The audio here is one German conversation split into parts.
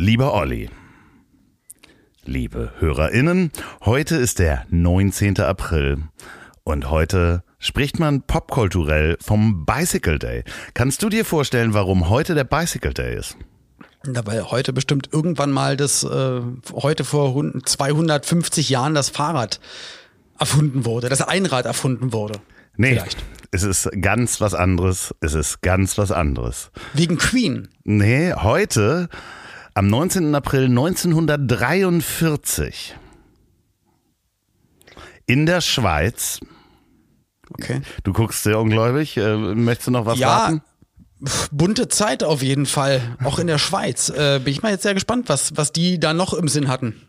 Lieber Olli, liebe HörerInnen, heute ist der 19. April und heute spricht man popkulturell vom Bicycle Day. Kannst du dir vorstellen, warum heute der Bicycle Day ist? Ja, weil heute bestimmt irgendwann mal das, äh, heute vor 250 Jahren das Fahrrad erfunden wurde, das Einrad erfunden wurde. Nee, Vielleicht. es ist ganz was anderes. Es ist ganz was anderes. Wegen Queen? Nee, heute, am 19. April 1943, in der Schweiz, Okay. Du guckst sehr ungläubig. Äh, möchtest du noch was ja, raten? Bunte Zeit auf jeden Fall, auch in der Schweiz. Äh, bin ich mal jetzt sehr gespannt, was, was die da noch im Sinn hatten.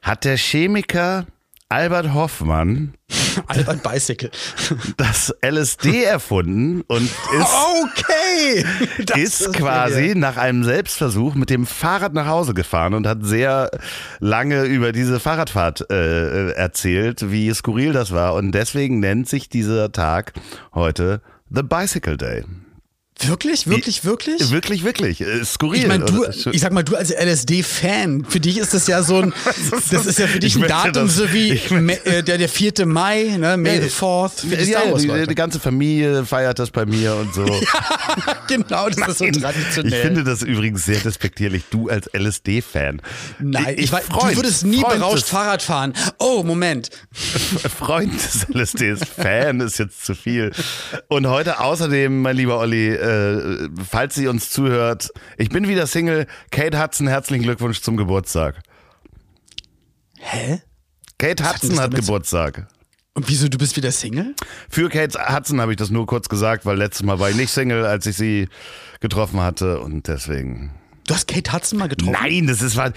Hat der Chemiker Albert Hoffmann Albert Bicycle. das LSD erfunden und ist, okay. Das ist, ist quasi nach einem Selbstversuch mit dem Fahrrad nach Hause gefahren und hat sehr lange über diese Fahrradfahrt äh, erzählt, wie skurril das war. Und deswegen nennt sich dieser Tag heute The Bicycle Day. Wirklich, wirklich, wirklich? Wirklich, wirklich. Äh, skurril. Ich meine, du, ich sag mal, du als LSD-Fan, für dich ist das ja so ein, das ist ja für dich ein Datum, das, so wie äh, der, der 4. Mai, ne, May the 4th, für die, ja, Wars, die, die, ganze Familie feiert das bei mir und so. genau, das Nein, ist so traditionell. Ich finde das übrigens sehr despektierlich, du als LSD-Fan. Nein, ich, ich weiß, Freund, du würdest nie Freund berauscht Fahrrad fahren. Oh, Moment. Freund des LSDs, Fan ist jetzt zu viel. Und heute außerdem, mein lieber Olli, äh, falls sie uns zuhört, ich bin wieder Single. Kate Hudson, herzlichen Glückwunsch zum Geburtstag. Hä? Kate Hudson hat Geburtstag. Und wieso, du bist wieder Single? Für Kate Hudson habe ich das nur kurz gesagt, weil letztes Mal war ich nicht Single, als ich sie getroffen hatte und deswegen Du hast Kate Hudson mal getroffen? Nein, das ist ein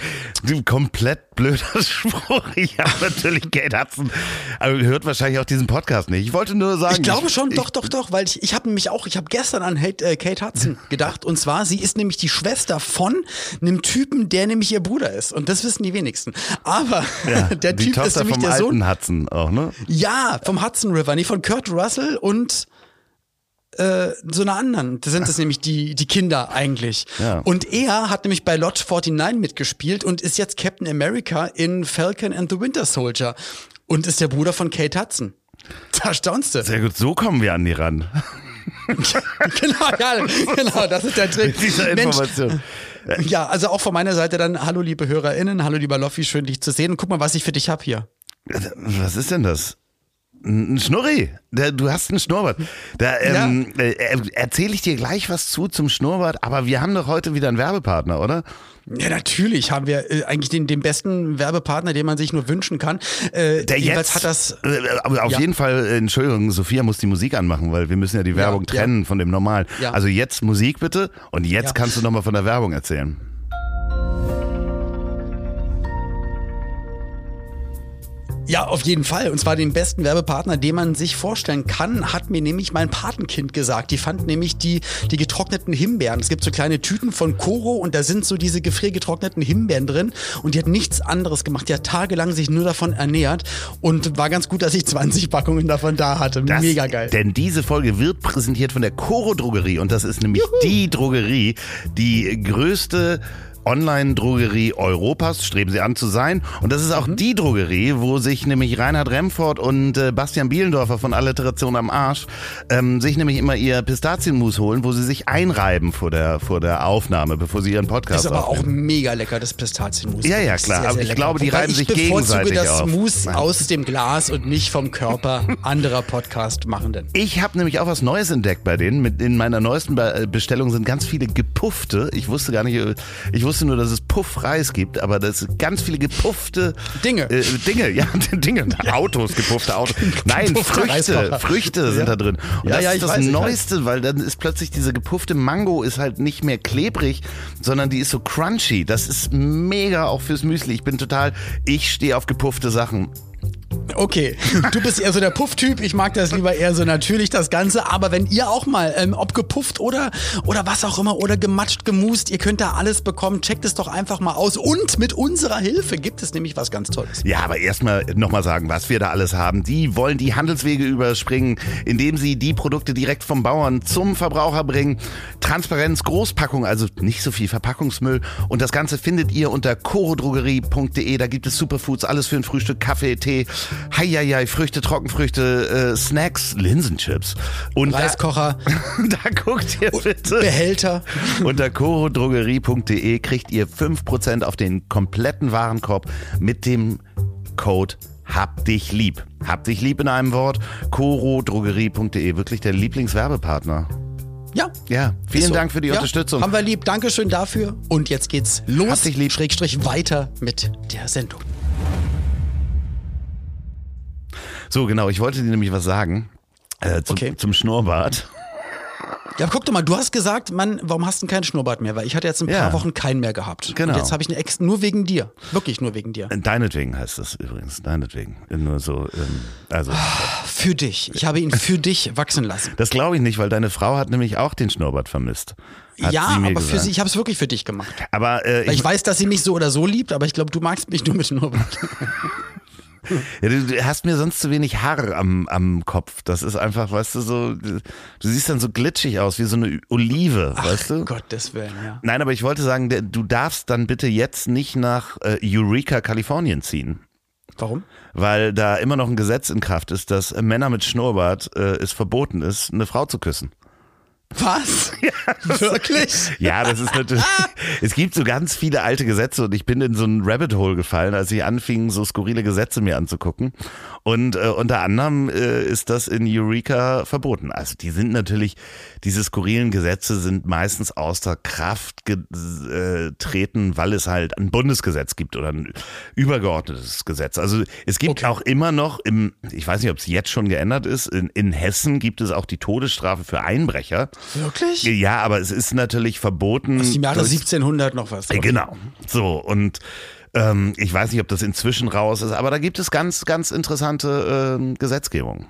komplett blöder Spruch. Ich habe natürlich Kate Hudson, aber hört wahrscheinlich auch diesen Podcast nicht. Ich wollte nur sagen. Ich glaube schon, ich, doch, doch, doch, weil ich, ich habe nämlich auch, ich habe gestern an äh, Kate Hudson gedacht und zwar, sie ist nämlich die Schwester von einem Typen, der nämlich ihr Bruder ist und das wissen die wenigsten. Aber ja, der Typ ist nämlich der Sohn. Hudson auch, ne? Ja, vom Hudson River, nee, von Kurt Russell und äh, so einer anderen. Das sind das nämlich die, die Kinder eigentlich. Ja. Und er hat nämlich bei Lodge 49 mitgespielt und ist jetzt Captain America in Falcon and the Winter Soldier und ist der Bruder von Kate Hudson. Da staunst du. Sehr gut, so kommen wir an die ran. genau, ja, genau, das ist der Trick. Diese Information. Mensch, ja, also auch von meiner Seite dann, hallo liebe HörerInnen, hallo lieber Loffi, schön dich zu sehen. Und guck mal, was ich für dich hab hier. Was ist denn das? Ein Schnurri. Du hast einen Schnurrbart. Da ähm, ja. äh, erzähle ich dir gleich was zu zum Schnurrbart, aber wir haben doch heute wieder einen Werbepartner, oder? Ja, natürlich haben wir äh, eigentlich den, den besten Werbepartner, den man sich nur wünschen kann. Äh, Der jetzt hat das. Äh, auf ja. jeden Fall, äh, Entschuldigung, Sophia muss die Musik anmachen, weil wir müssen ja die Werbung ja, trennen von dem Normal. Also jetzt Musik bitte und jetzt kannst du nochmal von der Werbung erzählen. Ja, auf jeden Fall. Und zwar den besten Werbepartner, den man sich vorstellen kann, hat mir nämlich mein Patenkind gesagt. Die fand nämlich die, die getrockneten Himbeeren. Es gibt so kleine Tüten von Koro und da sind so diese gefriergetrockneten Himbeeren drin. Und die hat nichts anderes gemacht. Die hat tagelang sich nur davon ernährt und war ganz gut, dass ich 20 Packungen davon da hatte. Das, Mega geil. Denn diese Folge wird präsentiert von der Koro Drogerie und das ist nämlich Juhu. die Drogerie, die größte Online-Drogerie Europas, streben sie an zu sein. Und das ist auch mhm. die Drogerie, wo sich nämlich Reinhard Remford und äh, Bastian Bielendorfer von Alliteration am Arsch ähm, sich nämlich immer ihr Pistazienmus holen, wo sie sich einreiben vor der, vor der Aufnahme, bevor sie ihren Podcast Ist aber aufnehmen. auch mega lecker, das Pistazienmus. Ja, ja, klar. Sehr, sehr aber ich glaube, die Wobei reiben sich gegenseitig Ich das auf. Mousse aus dem Glas und nicht vom Körper anderer Podcast-Machenden. Ich habe nämlich auch was Neues entdeckt bei denen. Mit in meiner neuesten Bestellung sind ganz viele gepuffte. Ich wusste gar nicht, ich wusste wusste nur, dass es Puffreis gibt, aber das ganz viele gepuffte Dinge. Äh, Dinge, ja, Dinge. Autos, gepuffte Autos. Nein, Früchte. Früchte sind Ja. da drin. Und Ja, das ja, ist das weiß, Neueste, weil dann ist plötzlich diese gepuffte Mango ist halt nicht mehr klebrig, sondern die ist so crunchy. Das ist mega auch fürs Müsli. Ich bin total, ich stehe auf gepuffte Sachen. Okay, du bist eher so der Puff-Typ. Ich mag das lieber eher so natürlich das Ganze. Aber wenn ihr auch mal, ähm, ob gepufft oder, oder was auch immer, oder gematscht, gemust, ihr könnt da alles bekommen. Checkt es doch einfach mal aus. Und mit unserer Hilfe gibt es nämlich was ganz Tolles. Ja, aber erstmal nochmal sagen, was wir da alles haben. Die wollen die Handelswege überspringen, indem sie die Produkte direkt vom Bauern zum Verbraucher bringen. Transparenz, Großpackung, also nicht so viel Verpackungsmüll. Und das Ganze findet ihr unter chorodrogerie.de. Da gibt es Superfoods, alles für ein Frühstück, Kaffee, Tee, Heieiei, Früchte, Trockenfrüchte, äh, Snacks, Linsenchips. Und da, Reiskocher, da guckt ihr bitte. Behälter. Unter chorodrogerie.de kriegt ihr 5% auf den kompletten Warenkorb mit dem Code Hab dich lieb. Hab dich lieb in einem Wort. chorodrogerie.de, wirklich der Lieblingswerbepartner. Ja. Ja, vielen so. Dank für die ja, Unterstützung. Haben wir lieb. Dankeschön dafür. Und jetzt geht's los. Hab dich lieb. Schrägstrich weiter mit der Sendung. So, genau, ich wollte dir nämlich was sagen. Äh, zum, Okay. zum Schnurrbart. Ja, guck doch mal, du hast gesagt, Mann, warum hast du keinen Schnurrbart mehr? Weil ich hatte jetzt ein paar Ja. Wochen keinen mehr gehabt. Genau. Und jetzt habe ich eine Ex nur wegen dir. Wirklich nur wegen dir. Deinetwegen heißt das übrigens. Deinetwegen. Nur so, ähm, also. Für dich. Ich habe ihn für dich wachsen lassen. Das glaube ich nicht, weil deine Frau hat nämlich auch den Schnurrbart vermisst. Hat ja, aber für gesagt. sie, ich habe es wirklich für dich gemacht. Aber äh, ich, ich weiß, dass sie mich so oder so liebt, aber ich glaube, du magst mich nur mit Schnurrbart. Ja, du, hast mir sonst zu wenig Haar am, am Kopf. Das ist einfach, weißt du, so, du siehst dann so glitschig aus, wie so eine Olive, weißt du? Gottes Willen, ja. Nein, aber ich wollte sagen, du darfst dann bitte jetzt nicht nach äh, Eureka, Kalifornien ziehen. Warum? Weil da immer noch ein Gesetz in Kraft ist, dass Männer mit Schnurrbart äh, es verboten ist, eine Frau zu küssen. Was? Wirklich? Ja, das ist natürlich. es gibt so ganz viele alte Gesetze und ich bin in so ein Rabbit Hole gefallen, als ich anfing, so skurrile Gesetze mir anzugucken. Und äh, unter anderem äh, ist das in Eureka verboten. Also die sind natürlich, diese skurrilen Gesetze sind meistens außer Kraft getreten, weil es halt ein Bundesgesetz gibt oder ein übergeordnetes Gesetz. Also es gibt Okay. auch immer noch im, ich weiß nicht, ob es jetzt schon geändert ist, in, in Hessen gibt es auch die Todesstrafe für Einbrecher. Wirklich? Ja, aber es ist natürlich verboten. Aus dem Jahre durch- 1700 noch was. Äh, Genau. So, und ähm, ich weiß nicht, ob das inzwischen raus ist, aber da gibt es ganz, ganz interessante ähm, Gesetzgebung.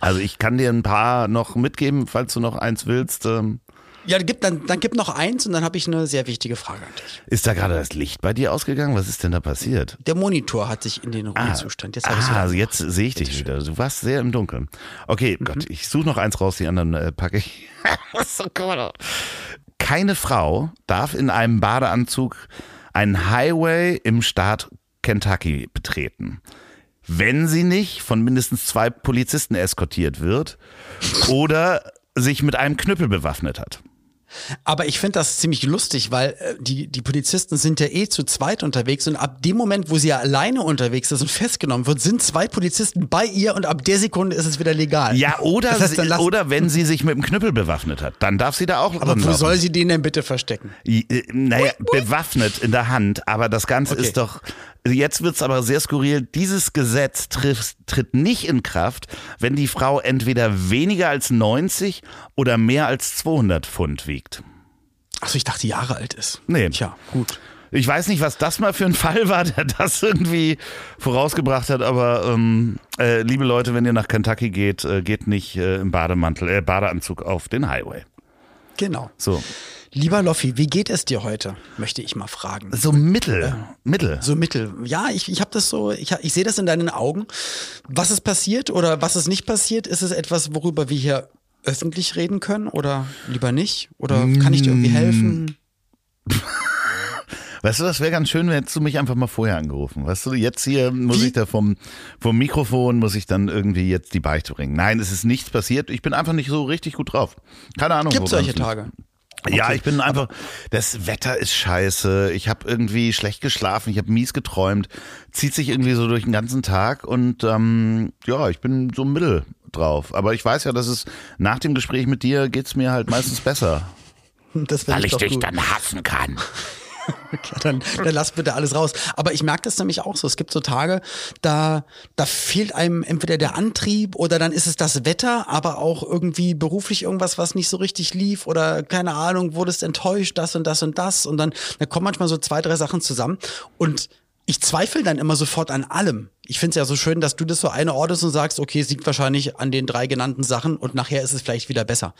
Also ich kann dir ein paar noch mitgeben, falls du noch eins willst. Ähm, Ja, gib, dann, dann gib noch eins und dann habe ich eine sehr wichtige Frage an dich. ist da gerade das Licht bei dir ausgegangen? Was ist denn da passiert? Der Monitor hat sich in den Ruhezustand. Jetzt habe ich ah, also jetzt sehe ich dich wieder. Du warst sehr im Dunkeln. Okay, Mhm. Gott, ich suche noch eins raus, die anderen äh, packe ich. so cool. Keine Frau darf in einem Badeanzug einen Highway im Staat Kentucky betreten. Wenn sie nicht von mindestens zwei Polizisten eskortiert wird oder sich mit einem Knüppel bewaffnet hat. Aber ich finde das ziemlich lustig, weil äh, die, die Polizisten sind ja eh zu zweit unterwegs und ab dem Moment, wo sie ja alleine unterwegs ist und festgenommen wird, sind zwei Polizisten bei ihr und ab der Sekunde ist es wieder legal. Ja, oder, Das heißt, sie, oder wenn sie sich mit dem Knüppel bewaffnet hat, dann darf sie da auch Aber wo soll sie den denn bitte verstecken? Äh, Naja, bewaffnet in der Hand, aber das Ganze Okay. ist doch. Jetzt wird's aber sehr skurril. Dieses Gesetz triff, tritt nicht in Kraft, wenn die Frau entweder weniger als 90 oder mehr als 200 Pfund wiegt. Achso, ich dachte, Jahre alt ist. Nee. Tja, gut. Ich weiß nicht, was das mal für ein Fall war, der das irgendwie vorausgebracht hat, aber ähm, äh, liebe Leute, wenn ihr nach Kentucky geht, äh, geht nicht äh, im Bademantel, äh, Badeanzug auf den Highway. Genau. So, Lieber Loffi, wie geht es dir heute? Möchte ich mal fragen. so mittel, mittel. So mittel. Ja, ich, ich habe das so, ich, ich sehe das in deinen Augen. Was ist passiert oder was ist nicht passiert? Ist es etwas, worüber wir hier öffentlich reden können oder lieber nicht? Oder kann ich dir irgendwie helfen? Weißt du, das wäre ganz schön, hättest du mich einfach mal vorher angerufen. Weißt du, jetzt hier muss Wie? ich da vom, vom Mikrofon, muss ich dann irgendwie jetzt die Beichte bringen. Nein, es ist nichts passiert. Ich bin einfach nicht so richtig gut drauf. Keine Ahnung. Gibt es solche es. Tage? Ja, Okay, ich bin einfach, das Wetter ist scheiße, ich habe irgendwie schlecht geschlafen, ich habe mies geträumt, zieht sich irgendwie so durch den ganzen Tag und ähm, ja, ich bin so mittel drauf. Aber ich weiß ja, dass es nach dem Gespräch mit dir geht's mir halt meistens besser. Das finde ich doch gut. dann hassen kann. ja, dann, dann lass bitte alles raus. Aber ich merke das nämlich auch so. Es gibt so Tage, da, da fehlt einem entweder der Antrieb oder dann ist es das Wetter, aber auch irgendwie beruflich irgendwas, was nicht so richtig lief oder keine Ahnung, wurdest enttäuscht, das und das und das. Und dann, dann kommen manchmal so zwei, drei Sachen zusammen. Und ich zweifle dann immer sofort an allem. Ich finde es ja so schön, dass du das so einordnest und sagst, okay, es liegt wahrscheinlich an den drei genannten Sachen und nachher ist es vielleicht wieder besser.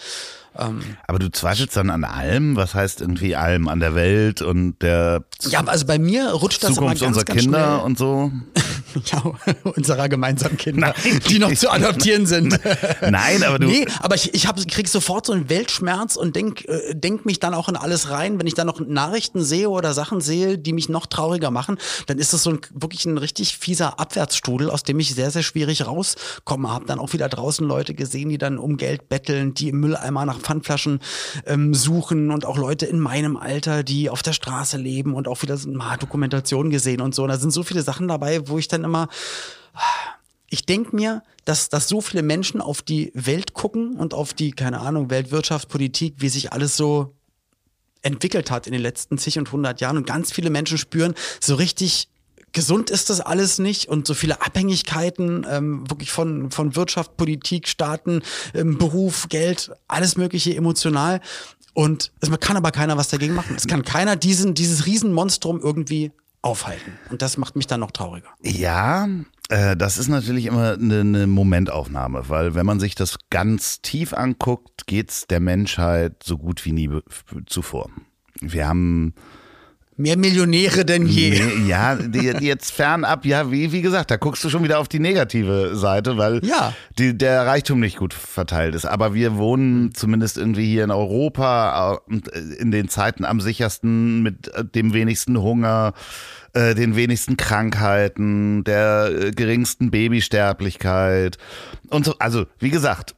Ähm, Aber du zweifelst dann an allem? Was heißt irgendwie allem? An der Welt und der Ja, also bei mir rutscht das Zukunft immer ganz, unserer ganz Kinder schnell. und so? ja, unserer gemeinsamen Kinder, Nein. die noch zu adoptieren sind. Nein, aber du. Nee, aber ich, ich hab, krieg sofort so einen Weltschmerz und denk, äh, denk mich dann auch in alles rein. Wenn ich dann noch Nachrichten sehe oder Sachen sehe, die mich noch trauriger machen, dann ist das so ein, wirklich ein richtig fieser Abwärtsstrudel, aus dem ich sehr, sehr schwierig rauskomme. Hab dann auch wieder draußen Leute gesehen, die dann um Geld betteln, die im Mülleimer nach Pfandflaschen ähm, suchen und auch Leute in meinem Alter, die auf der Straße leben und auch wieder so, Dokumentationen gesehen und so. Und da sind so viele Sachen dabei, wo ich dann immer ich denke mir, dass, dass so viele Menschen auf die Welt gucken und auf die, keine Ahnung, Weltwirtschaft, Politik, wie sich alles so entwickelt hat in den letzten zig und hundert Jahren und ganz viele Menschen spüren, so richtig gesund ist das alles nicht und so viele Abhängigkeiten ähm, wirklich von, von Wirtschaft, Politik, Staaten, ähm, Beruf, Geld, alles mögliche emotional. Und es kann aber keiner was dagegen machen. Es kann keiner diesen, dieses Riesenmonstrum irgendwie aufhalten. Und das macht mich dann noch trauriger. Ja, äh, das ist natürlich immer eine, eine Momentaufnahme, weil wenn man sich das ganz tief anguckt, geht's der Menschheit so gut wie nie zuvor. Wir haben Mehr Millionäre denn je. Nee, ja, die, die jetzt fernab, ja, wie, wie gesagt, da guckst du schon wieder auf die negative Seite, weil Ja. die, der Reichtum nicht gut verteilt ist. Aber wir wohnen zumindest irgendwie hier in Europa äh, äh, in den Zeiten am sichersten mit äh, dem wenigsten Hunger, äh, den wenigsten Krankheiten, der äh, geringsten Babysterblichkeit und so. Also, wie gesagt,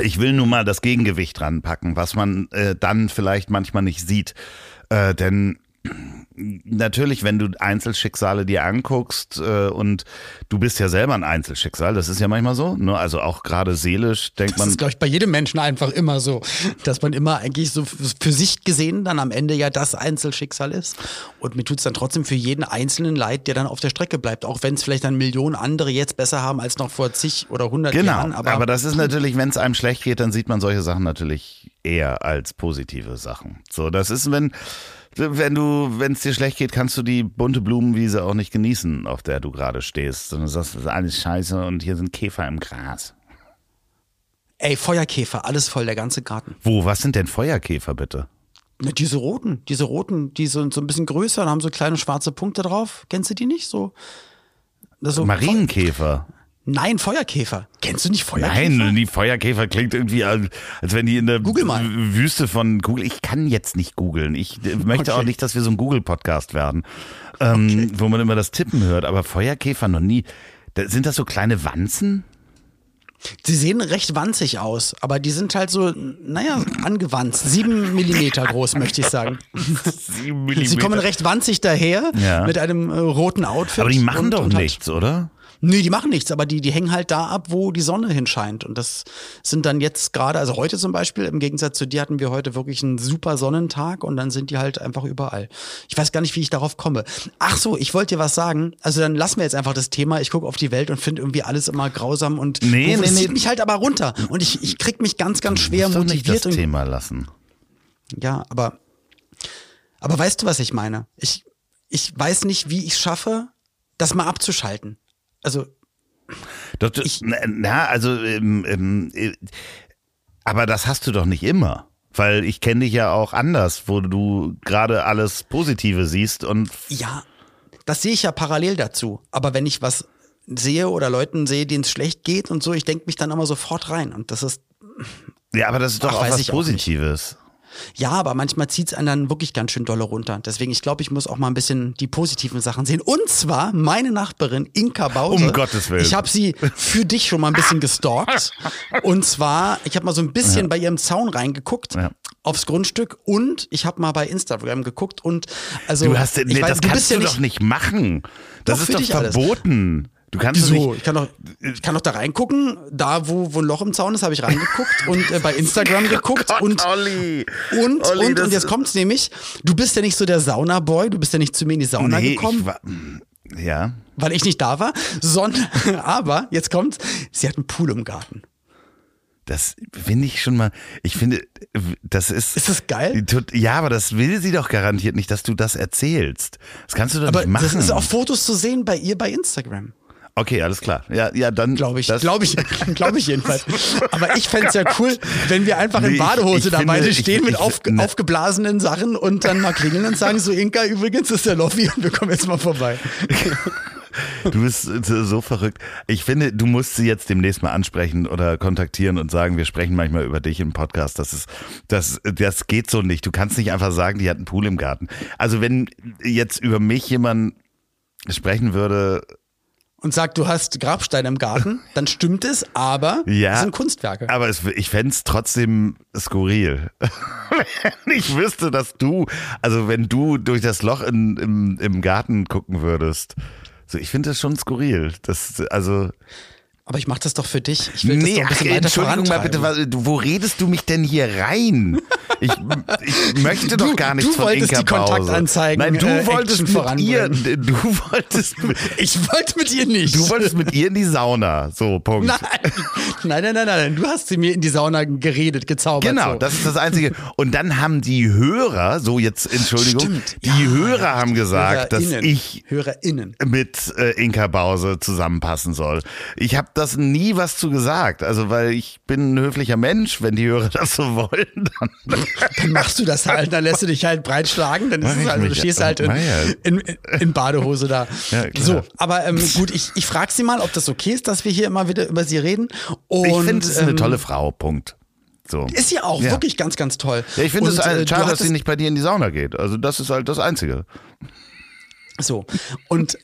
ich will nun mal das Gegengewicht dran packen, was man äh, dann vielleicht manchmal nicht sieht. Äh, denn natürlich, wenn du Einzelschicksale dir anguckst äh, und du bist ja selber ein Einzelschicksal, das ist ja manchmal so, ne? also auch gerade seelisch denkt Das man, ist, glaube ich, bei jedem Menschen einfach immer so, dass man immer eigentlich so für sich gesehen dann am Ende ja das Einzelschicksal ist. Und mir tut's dann trotzdem für jeden Einzelnen leid, der dann auf der Strecke bleibt. Auch wenn es vielleicht dann Millionen andere jetzt besser haben als noch vor zig oder hundert genau, Jahren. aber, Aber, das ist natürlich, wenn es einem schlecht geht, dann sieht man solche Sachen natürlich eher als positive Sachen. So, das ist, wenn wenn du, wenn es dir schlecht geht, kannst du die bunte Blumenwiese auch nicht genießen, auf der du gerade stehst. Und du sagst, das ist alles scheiße und hier sind Käfer im Gras. ey, Feuerkäfer, alles voll, der ganze Garten. Wo, was sind denn Feuerkäfer bitte? Na, diese roten, diese roten, die sind so ein bisschen größer und haben so kleine schwarze Punkte drauf. Kennst du die nicht? So. So Marienkäfer. Nein, Feuerkäfer. Kennst du nicht Feuerkäfer? Nein, die Feuerkäfer klingt irgendwie, als wenn die in der Wüste von Google. Ich kann jetzt nicht googeln. Ich äh, möchte Okay. auch nicht, dass wir so ein Google-Podcast werden, ähm, wo man immer das Tippen hört. Aber Feuerkäfer noch nie. Da, sind das so kleine Wanzen? Sie sehen recht wanzig aus, aber die sind halt so, naja, angewanzt. Sieben Millimeter groß, möchte ich sagen. Sie kommen recht wanzig daher Ja. mit einem äh, roten Outfit. Aber die machen und, doch und nichts, oder? Nee, die machen nichts, aber die, die hängen halt da ab, wo die Sonne hinscheint. Und das sind dann jetzt gerade, also heute zum Beispiel, im Gegensatz zu dir hatten wir heute wirklich einen super Sonnentag und dann sind die halt einfach überall. Ich weiß gar nicht, wie ich darauf komme. Ach so, ich wollte dir was sagen. Also dann lassen wir jetzt einfach das Thema. Ich gucke auf die Welt und finde irgendwie alles immer grausam und Nee, nee, nee. zieht mich halt aber runter. Und ich, ich krieg mich ganz, ganz schwer Musst doch nicht motiviert. das und, Thema lassen. ja, aber, aber weißt du, was ich meine? Ich, ich weiß nicht, wie ich es schaffe, das mal abzuschalten. Also Doch, du, na, na, also, ähm, ähm, äh, aber das hast du doch nicht immer. Weil ich kenne dich ja auch anders, wo du gerade alles Positive siehst und Ja, das sehe ich ja parallel dazu. Aber wenn ich was sehe oder Leuten sehe, denen es schlecht geht und so, ich denke mich dann immer sofort rein. Und das ist, ja, aber das ist doch Ach, auch was ich auch. Positives. Ja, aber manchmal zieht es einen dann wirklich ganz schön dolle runter. Deswegen, ich glaube, ich muss auch mal ein bisschen die positiven Sachen sehen. Und zwar meine Nachbarin Inka Bause. Um Gottes Willen. Ich habe sie für dich schon mal ein bisschen gestalkt. Und zwar, ich habe mal so ein bisschen bei ihrem Zaun reingeguckt. Ja. Aufs Grundstück und ich habe mal bei Instagram geguckt und also Du hast, nee, weiß, das du kannst bist ja du nicht, doch nicht machen. Das Doch, ist doch dich alles. Du kannst Wieso? nicht. Ich kann doch, ich kann doch da reingucken. Da, wo, wo ein Loch im Zaun ist, habe ich reingeguckt und äh, bei Instagram geguckt Gott, und Olli. und Olli, und und jetzt kommt's nämlich. Du bist ja nicht so der Saunaboy. Du bist ja nicht zu mir in die Sauna Nee, gekommen, ich war, ja. weil ich nicht da war, sondern aber jetzt kommt's. Sie hat einen Pool im Garten. Das finde ich schon mal, ich finde, das ist. Ist das geil? Tut- Ja, aber das will sie doch garantiert nicht, dass du das erzählst. Das kannst du doch Aber nicht machen. das ist auf Fotos zu sehen bei ihr bei Instagram. Okay, alles klar. Ja, ja, dann. Glaube ich, das- glaube ich, glaube ich jedenfalls. Aber ich fände es ja cool, wenn wir einfach in Badehose ich da finde, beide ich- stehen mit ich- auf, ne. aufgeblasenen Sachen und dann mal klingeln und sagen so, Inka, übrigens ist der Loffi und wir kommen jetzt mal vorbei. Du bist so verrückt. Ich finde, du musst sie jetzt demnächst mal ansprechen oder kontaktieren und sagen, wir sprechen manchmal über dich im Podcast. Das ist, das, das geht so nicht. Du kannst nicht einfach sagen, die hat einen Pool im Garten. Also wenn jetzt über mich jemand sprechen würde, Und sagt, du hast Grabsteine im Garten, dann stimmt es, aber Ja. es sind Kunstwerke. aber es, ich fände es trotzdem skurril. wenn ich wüsste, dass du, also wenn du durch das Loch in, im, im Garten gucken würdest. So, ich finde das schon skurril. Das, also, Aber ich mache das doch für dich. Ich will das Nee, doch ein ach, bisschen weiter Entschuldigung mal bitte, was, du- wo redest du mich denn hier rein? Ich, ich möchte doch Du- gar nichts du von wolltest Inka die Kontaktanzeigen, Nein, du äh, wolltest Action mit ihr, voranbringen. du wolltest, Ich wollte mit ihr nicht. du wolltest mit ihr in die Sauna. So, Punkt. Nein. nein, nein, nein, nein. Du hast sie mir in die Sauna geredet, gezaubert. Genau, so. das ist das Einzige. Und dann haben die Hörer, so jetzt, Entschuldigung, Stimmt. die Ja, Hörer haben gesagt, dass HörerInnen. ich HörerInnen. mit äh, Inka Bause zusammenpassen soll. Ich habe das nie was zu gesagt, also weil ich bin ein höflicher Mensch, wenn die Hörer das so wollen, dann Dann machst du das halt, dann lässt du dich halt breitschlagen, dann ist es halt, du stehst halt in, in, in Badehose da. Ja, so, aber ähm, gut, ich, ich frage sie mal, ob das okay ist, dass wir hier immer wieder über sie reden. Und, ich finde, es ist eine ähm, tolle Frau, Punkt. So. Ist sie auch, Ja. wirklich ganz, ganz toll. Ja, ich finde es halt äh, schade, dass sie nicht bei dir in die Sauna geht. Also das ist halt das Einzige. So. Und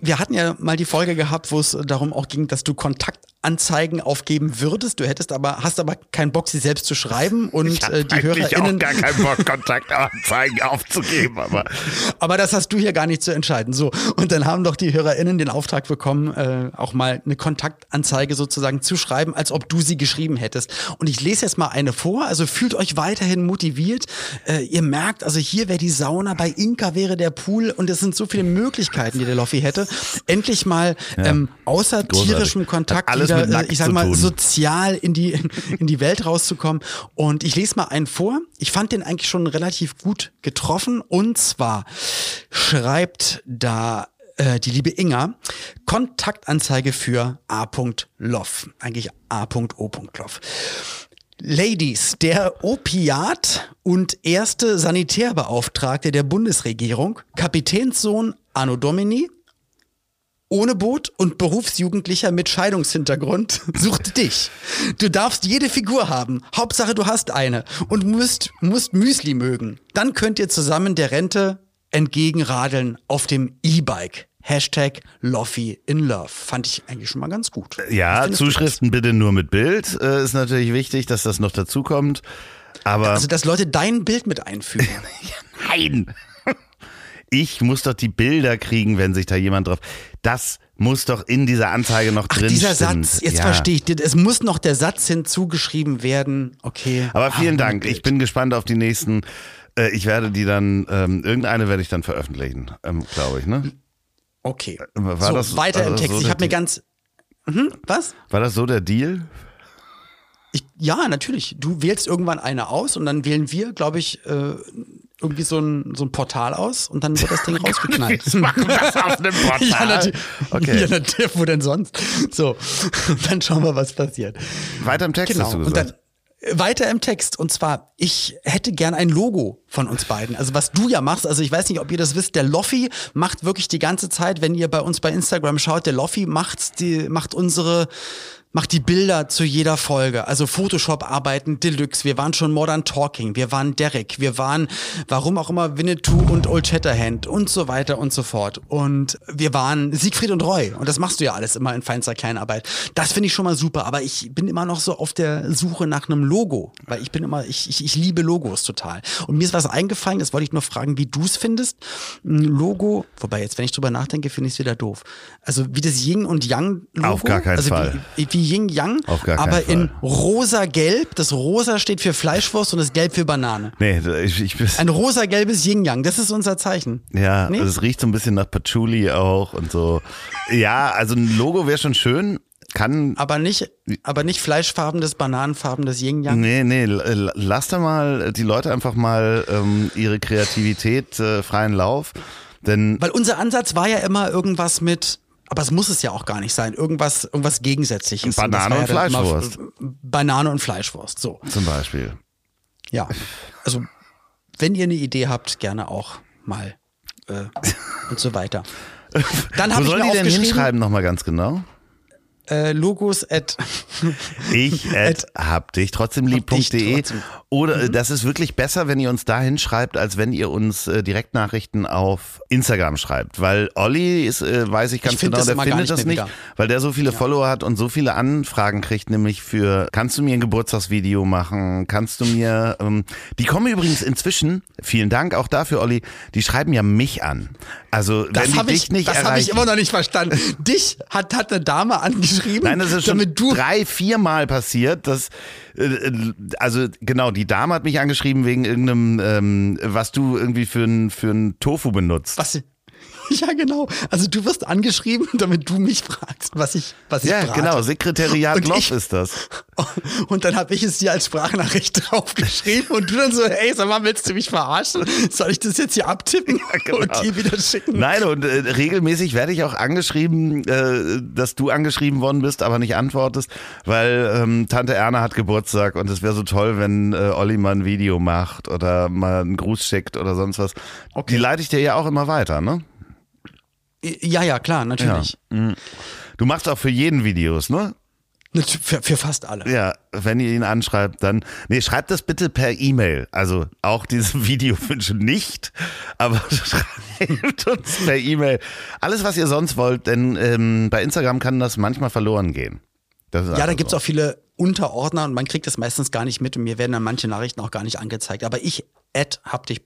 wir hatten ja mal die Folge gehabt, wo es darum auch ging, dass du Kontaktanzeigen aufgeben würdest. Du hättest aber, hast aber keinen Bock, sie selbst zu schreiben und Ich habe äh, die eigentlich auch HörerInnen. gar keinen Bock, Kontaktanzeigen aufzugeben, aber Aber das hast du hier gar nicht zu entscheiden. So. Und dann haben doch die HörerInnen den Auftrag bekommen, äh, auch mal eine Kontaktanzeige sozusagen zu schreiben, als ob du sie geschrieben hättest. Und ich lese jetzt mal eine vor. Also fühlt euch weiterhin motiviert. Äh, ihr merkt, also hier wäre die Sauna, bei Inka wäre der Pool und es sind so viele Möglichkeiten, die der Loffi hätte. Endlich mal ähm, außer Großartig. tierischem Kontakt wieder, äh, ich sag mal, sozial in die, in die Welt rauszukommen. Und ich lese mal einen vor. Ich fand den eigentlich schon relativ gut getroffen. Und zwar schreibt da äh, die liebe Inga Kontaktanzeige für A.Loff. Eigentlich A.O.Loff. Ladies, der Opiat und erste Sanitärbeauftragte der Bundesregierung, Kapitänssohn Anno Domini, ohne Boot und Berufsjugendlicher mit Scheidungshintergrund sucht dich. Du darfst jede Figur haben. Hauptsache du hast eine und musst, musst Müsli mögen. Dann könnt ihr zusammen der Rente entgegenradeln auf dem E-Bike. Hashtag Loffi in Love. Fand ich eigentlich schon mal ganz gut. Was ja, Zuschriften bitte nur mit Bild. Äh, ist natürlich wichtig, dass das noch dazu kommt. Aber? Also, dass Leute dein Bild mit einfügen. nein. Ich muss doch die Bilder kriegen, wenn sich da jemand drauf. Das muss doch in dieser Anzeige noch Ach, drin dieser stehen. Satz, jetzt Ja. verstehe ich. Es muss noch der Satz hinzugeschrieben werden. Okay. Aber vielen Ah, Dank. Ich bin gespannt auf die nächsten. Äh, ich werde die dann, ähm, irgendeine werde ich dann veröffentlichen, ähm, glaube ich, ne? Okay. War so, das- weiter im also Text. so ich habe mir ganz. Mhm, was? War das so der Deal? Ich, ja, natürlich. Du wählst irgendwann eine aus und dann wählen wir, glaube ich, äh, irgendwie so ein, so ein Portal aus und dann wird das Ding rausgeknallt. Wir machen das auf einem Portal. Ja, natürlich. Okay. Ja, natürlich. Wo denn sonst? So, dann schauen wir, was passiert. Weiter im Text Genau. hast du gesagt. Weiter im Text. Und zwar, ich hätte gern ein Logo von uns beiden. Also was du ja machst, also ich weiß nicht, ob ihr das wisst, der Loffi macht wirklich die ganze Zeit, wenn ihr bei uns bei Instagram schaut, der Loffi macht, die, macht unsere macht die Bilder zu jeder Folge. Also Photoshop-Arbeiten Deluxe. Wir waren schon Modern Talking. Wir waren Derek. Wir waren, warum auch immer, Winnetou und Old Shatterhand und so weiter und so fort. Und wir waren Siegfried und Roy. Und das machst du ja alles immer in feinster Kleinarbeit. Das finde ich schon mal super. Aber ich bin immer noch so auf der Suche nach einem Logo. Weil ich bin immer, ich, ich, ich liebe Logos total. Und mir ist was eingefallen, das wollte ich nur fragen, wie du es findest. Ein Logo, wobei jetzt, wenn ich drüber nachdenke, finde ich es wieder doof. Also wie das Yin und Yang Logo. Auf gar keinen also Fall. Wie, wie Yin Yang, aber in rosa-gelb. Das rosa steht für Fleischwurst und das Gelb für Banane. Nee, ich, ich bin, Ein rosa-gelbes Yin Yang, das ist unser Zeichen. ja, Nee? also es riecht so ein bisschen nach Patchouli auch und so. Ja, also ein Logo wäre schon schön. Kann, Aber nicht, aber nicht fleischfarbenes, bananenfarbenes Yin Yang. nee, nee, lass da mal die Leute einfach mal ähm, ihre Kreativität äh, freien Lauf. Denn Weil unser Ansatz war ja immer irgendwas mit, aber es muss es ja auch gar nicht sein, irgendwas, irgendwas Gegensätzliches. Und Banane und immer Fleischwurst. Banane und Fleischwurst, so. zum Beispiel. Ja. Also, wenn ihr eine Idee habt, gerne auch mal äh, und so weiter. Dann Wo habe ich soll mir die denn hinschreiben nochmal ganz genau? Äh, Logos at Ich at habdich trotzdem lieb.de oder Mhm. äh, das ist wirklich besser, wenn ihr uns da hinschreibt, als wenn ihr uns äh, Direktnachrichten auf Instagram schreibt, weil Olli ist, äh, weiß ich ganz Ich find genau, der findet nicht das nicht, wieder. weil der so viele Follower hat und so viele Anfragen kriegt, nämlich für kannst du mir ein Geburtstagsvideo machen, kannst du mir ähm, die kommen übrigens inzwischen, vielen Dank auch dafür Olli, die schreiben ja mich an. Also wenn Das die habe dich ich, nicht das hab erreichen. ich immer noch nicht verstanden. Dich hat, hat eine Dame angeschrieben, Nein, das ist schon du drei, viermal passiert. Dass, äh, äh, also genau, die Dame hat mich angeschrieben wegen irgendeinem, ähm, was du irgendwie für ein für ein Tofu benutzt. was ja genau. Also du wirst angeschrieben, damit du mich fragst, was ich was ich ja, brate. genau, Sekretariat Und Loff ich- ist das. Und dann habe ich es dir als Sprachnachricht draufgeschrieben und du dann so, hey, sag mal, willst du mich verarschen? Soll ich das jetzt hier abtippen genau. und dir wieder schicken? Nein, und äh, regelmäßig werde ich auch angeschrieben, äh, dass du angeschrieben worden bist, aber nicht antwortest, weil ähm, Tante Erna hat Geburtstag und es wäre so toll, wenn äh, Olli mal ein Video macht oder mal einen Gruß schickt oder sonst was. Okay. Die leite ich dir ja auch immer weiter, ne? Ja, ja, klar, natürlich. Du machst auch für jeden Videos, ne? Für, für fast alle. Ja, wenn ihr ihn anschreibt, dann. Nee, schreibt das bitte per E-Mail. Also auch diese Videowünsche nicht, aber schreibt uns per E-Mail. Alles, was ihr sonst wollt, denn ähm, bei Instagram kann das manchmal verloren gehen. Ja, da gibt's so. auch viele Unterordner und man kriegt das meistens gar nicht mit und mir werden dann manche Nachrichten auch gar nicht angezeigt. Aber ich at hab dich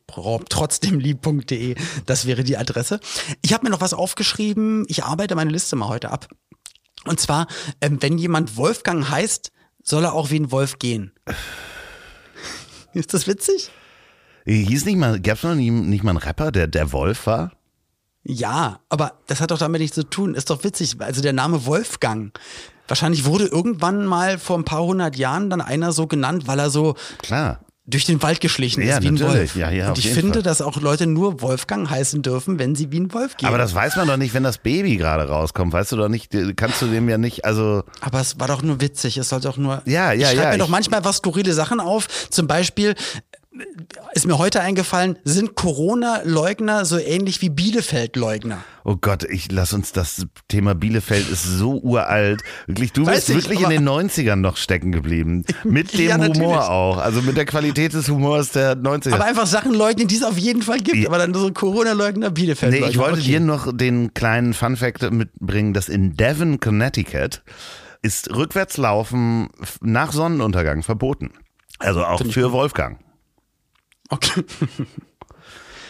trotzdem lieb.de, das wäre die Adresse. Ich habe mir noch was aufgeschrieben. Ich arbeite meine Liste mal heute ab. Und zwar, ähm, wenn jemand Wolfgang heißt, soll er auch wie ein Wolf gehen. Ist das witzig? Hieß nicht mal, gab's noch nie, nicht mal einen Rapper, der der Wolf war? Ja, aber das hat doch damit nichts zu tun. Ist doch witzig. Also der Name Wolfgang. Wahrscheinlich wurde irgendwann mal vor ein paar hundert Jahren dann einer so genannt, weil er so Klar. Durch den Wald geschlichen Ja, ist wie ein natürlich. Wolf. Ja, ja, Und ich finde, Fall. dass auch Leute nur Wolfgang heißen dürfen, wenn sie wie ein Wolf gehen. Aber das weiß man doch nicht, wenn das Baby gerade rauskommt. Weißt du doch nicht, kannst du dem ja nicht, also. Aber es war doch nur witzig. Es sollte auch nur. Ja, ja, ich schreibe ja, mir ich- doch manchmal was skurrile Sachen auf. Zum Beispiel äh, ist mir heute eingefallen, sind Corona-Leugner so ähnlich wie Bielefeld-Leugner? Oh Gott, ich lass uns das Thema Bielefeld ist so uralt. Wirklich, du Weiß bist ich, wirklich in den 90ern noch stecken geblieben. Mit dem Ja. Humor auch. Also mit der Qualität des Humors der 90er. Aber einfach Sachen leugnen, die es auf jeden Fall gibt. Ja. Aber dann so Corona-Leugner, nee, Bielefeld-Leugner. ich wollte okay. dir noch den kleinen Funfact mitbringen, dass in Devon, Connecticut ist Rückwärtslaufen nach Sonnenuntergang verboten. Also auch für Wolfgang. Okay.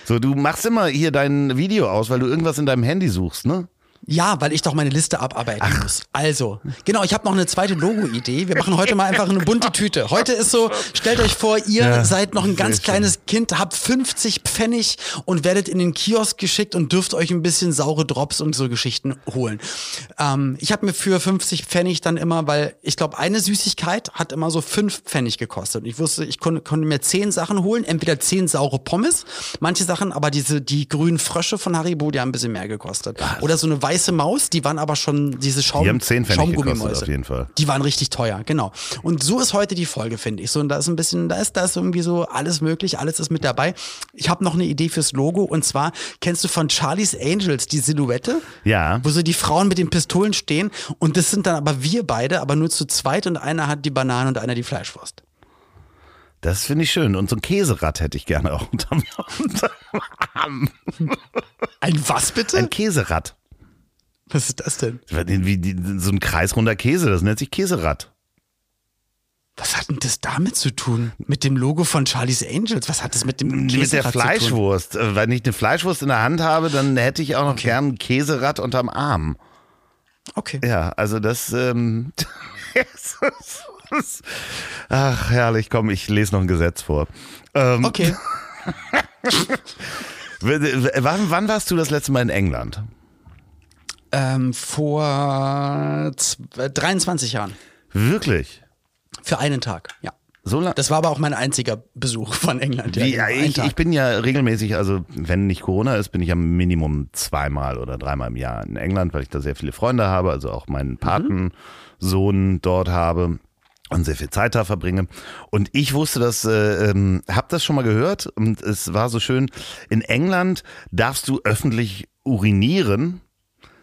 So, du machst immer hier dein Video aus, weil du irgendwas in deinem Handy suchst, ne? Ja, weil ich doch meine Liste abarbeiten muss. Also, genau, ich habe noch eine zweite Logo-Idee. Wir machen heute mal einfach eine bunte Tüte. Heute ist so, stellt euch vor, ihr Ja, seid noch ein ganz kleines Kind, habt 50 Pfennig und werdet in den Kiosk geschickt und dürft euch ein bisschen saure Drops und so Geschichten holen. Ähm, ich habe mir für 50 Pfennig dann immer, weil ich glaube, eine Süßigkeit hat immer so 5 Pfennig gekostet. Und ich wusste, ich konnte, konnte mir 10 Sachen holen, entweder 10 saure Pommes, manche Sachen, aber diese, die grünen Frösche von Haribo, die haben ein bisschen mehr gekostet. Oder so eine weiße weiße Maus, die waren aber schon diese Schaum, Die haben 10 Pfennig gekostet Schaumgummimäuse. auf jeden Fall. Die waren richtig teuer, genau. Und so ist heute die Folge, finde ich. So, und da ist ein bisschen, da ist, da ist irgendwie so alles möglich, alles ist mit dabei. Ich habe noch eine Idee fürs Logo und zwar kennst du von Charlie's Angels die Silhouette? Ja. Wo so die Frauen mit den Pistolen stehen und das sind dann aber wir beide, aber nur zu zweit und einer hat die Banane und einer die Fleischwurst. Das finde ich schön. Und so ein Käserad hätte ich gerne auch unterm, unterm Arm. Ein was bitte? Ein Käserad. Was ist das denn? Wie so ein kreisrunder Käse, das nennt sich Käserad. Was hat denn das damit zu tun? Mit dem Logo von Charlie's Angels? Was hat das mit dem Mit der Käserad zu tun? Fleischwurst. Äh, Wenn ich eine Fleischwurst in der Hand habe, dann hätte ich auch noch gern ein Käserad unterm Arm. Okay. Ja, also das. Ähm, Ach, herrlich, komm, ich lese noch ein Gesetz vor. Ähm, Okay. wann, wann warst du das letzte Mal in England? Ähm, vor zw- 23 Jahren. Wirklich? Für einen Tag, ja. So lange? Das war aber auch mein einziger Besuch von England. Wie, genau, ein ich, ich bin ja regelmäßig, also wenn nicht Corona ist, bin ich ja Minimum zweimal oder dreimal im Jahr in England, weil ich da sehr viele Freunde habe, also auch meinen Patensohn dort habe und sehr viel Zeit da verbringe. Und ich wusste das, äh, ähm, hab das schon mal gehört und es war so schön. In England darfst du öffentlich urinieren,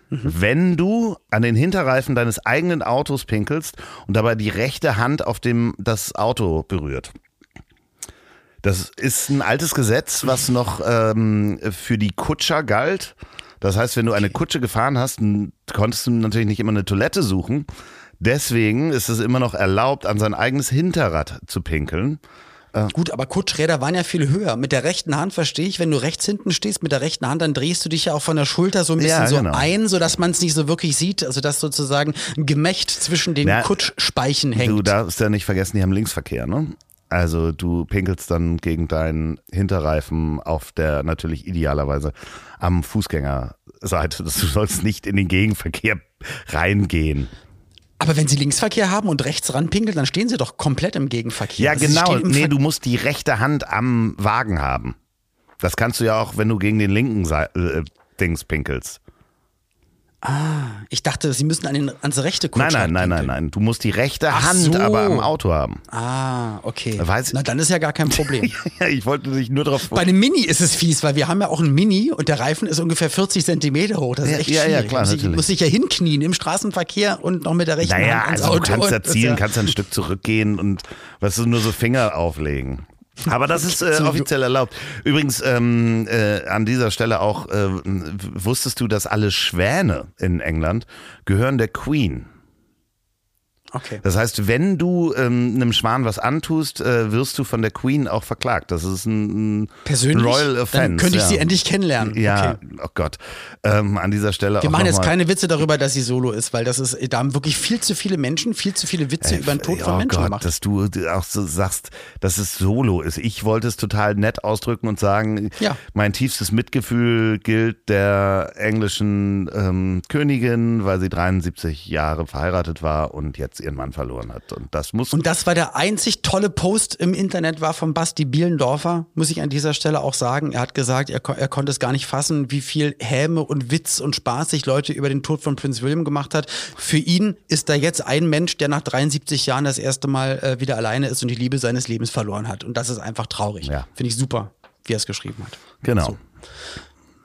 wenn du an den Hinterreifen deines eigenen Autos pinkelst und dabei die rechte Hand auf dem das Auto berührt. Das ist ein altes Gesetz, was noch ähm, für die Kutscher galt. Das heißt, wenn du eine Kutsche gefahren hast, konntest du natürlich nicht immer eine Toilette suchen. Deswegen ist es immer noch erlaubt, an sein eigenes Hinterrad zu pinkeln. Gut, aber Kutschräder waren ja viel höher. Mit der rechten Hand verstehe ich, wenn du rechts hinten stehst, mit der rechten Hand, dann drehst du dich ja auch von der Schulter so ein bisschen Ja, so genau. ein, sodass man es nicht so wirklich sieht. Also dass sozusagen ein Gemächt zwischen den Na, Kutschspeichen hängt. Du darfst ja nicht vergessen, die haben Linksverkehr, ne? Also du pinkelst dann gegen deinen Hinterreifen auf der natürlich idealerweise am Fußgängerseite. Du sollst nicht in den Gegenverkehr reingehen. Aber wenn sie Linksverkehr haben und rechts ranpinkeln, dann stehen sie doch komplett im Gegenverkehr. Ja, Also genau. Nee, Ver- du musst die rechte Hand am Wagen haben. Das kannst du ja auch, wenn du gegen den linken Sei äh, Dings pinkelst. Ich dachte, sie müssen an den, ans rechte Nein, Kutschrad nein, nein, nein, pinkeln. nein. Du musst die rechte Ach Hand so. aber am Auto haben. Ah, okay. Weiß- Na, dann ist ja gar kein Problem. Ja, ich wollte dich nur darauf Bei einem Mini ist es fies, weil wir haben ja auch einen Mini und der Reifen ist ungefähr 40 Zentimeter hoch. Das ist Ja, echt ja, ja, schwierig. klar, muss, ich, natürlich. muss ich ja hinknien im Straßenverkehr und noch mit der rechten Naja, Hand ans also Auto. du kannst ja und das zielen, ja- kannst ja ein Stück zurückgehen und was du nur so Finger auflegen. Aber das ist äh, offiziell erlaubt. Übrigens ähm, äh, an dieser Stelle auch, äh, wusstest du, dass alle Schwäne in England gehören der Queen? Okay. Das heißt, wenn du ähm, einem Schwan was antust, äh, wirst du von der Queen auch verklagt. Das ist ein, ein Persönlich? Royal Offense. Dann könnte ich ja. sie endlich kennenlernen. Ja, Okay. oh Gott. Ähm, an dieser Stelle Wir machen jetzt keine Witze darüber, dass sie solo ist, weil das ist, da haben wirklich viel zu viele Menschen, viel zu viele Witze über den Tod von oh Menschen Gott, gemacht. dass du auch so sagst, dass es solo ist. Ich wollte es total nett ausdrücken und sagen, Ja. mein tiefstes Mitgefühl gilt der englischen ähm, Königin, weil sie 73 Jahre verheiratet war und jetzt ihren Mann verloren hat. Und das muss Und das war der einzig tolle Post im Internet, war von Basti Bielendorfer, muss ich an dieser Stelle auch sagen. Er hat gesagt, er, er konnte es gar nicht fassen, wie viel Häme und Witz und Spaß sich Leute über den Tod von Prinz William gemacht hat. Für ihn ist da jetzt ein Mensch, der nach 73 Jahren das erste Mal äh, wieder alleine ist und die Liebe seines Lebens verloren hat. Und das ist einfach traurig. Ja. Finde ich super, wie er es geschrieben hat. genau. So.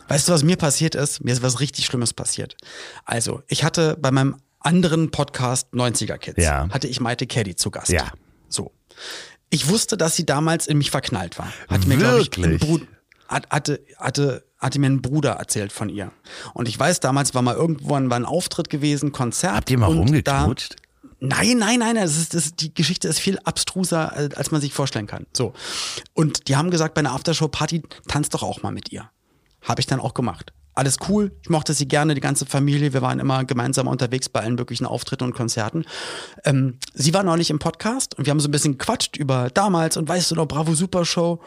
Weißt du, was mir passiert ist? Mir ist was richtig Schlimmes passiert. Also, ich hatte bei meinem anderen Podcast 90er Kids, Ja. hatte ich Maite Caddy zu Gast. Ja. So. Ich wusste, dass sie damals in mich verknallt war. Hat mir, glaube ich, ein Wirklich? Bruder, hat, hatte, hatte, hatte mir ein Bruder erzählt von ihr. Und ich weiß, damals war mal irgendwo ein, war ein Auftritt gewesen, Konzert. Habt ihr mal rumgeknutscht? Nein, nein, nein, das ist, das ist, die Geschichte ist viel abstruser, als man sich vorstellen kann. So. Und die haben gesagt, bei einer Aftershow-Party tanzt doch auch mal mit ihr. Habe ich dann auch gemacht. Alles cool, ich mochte sie gerne, die ganze Familie. Wir waren immer gemeinsam unterwegs bei allen möglichen Auftritten und Konzerten. Ähm, sie war neulich im Podcast und wir haben so ein bisschen gequatscht über damals und weißt du noch, Bravo Super Show.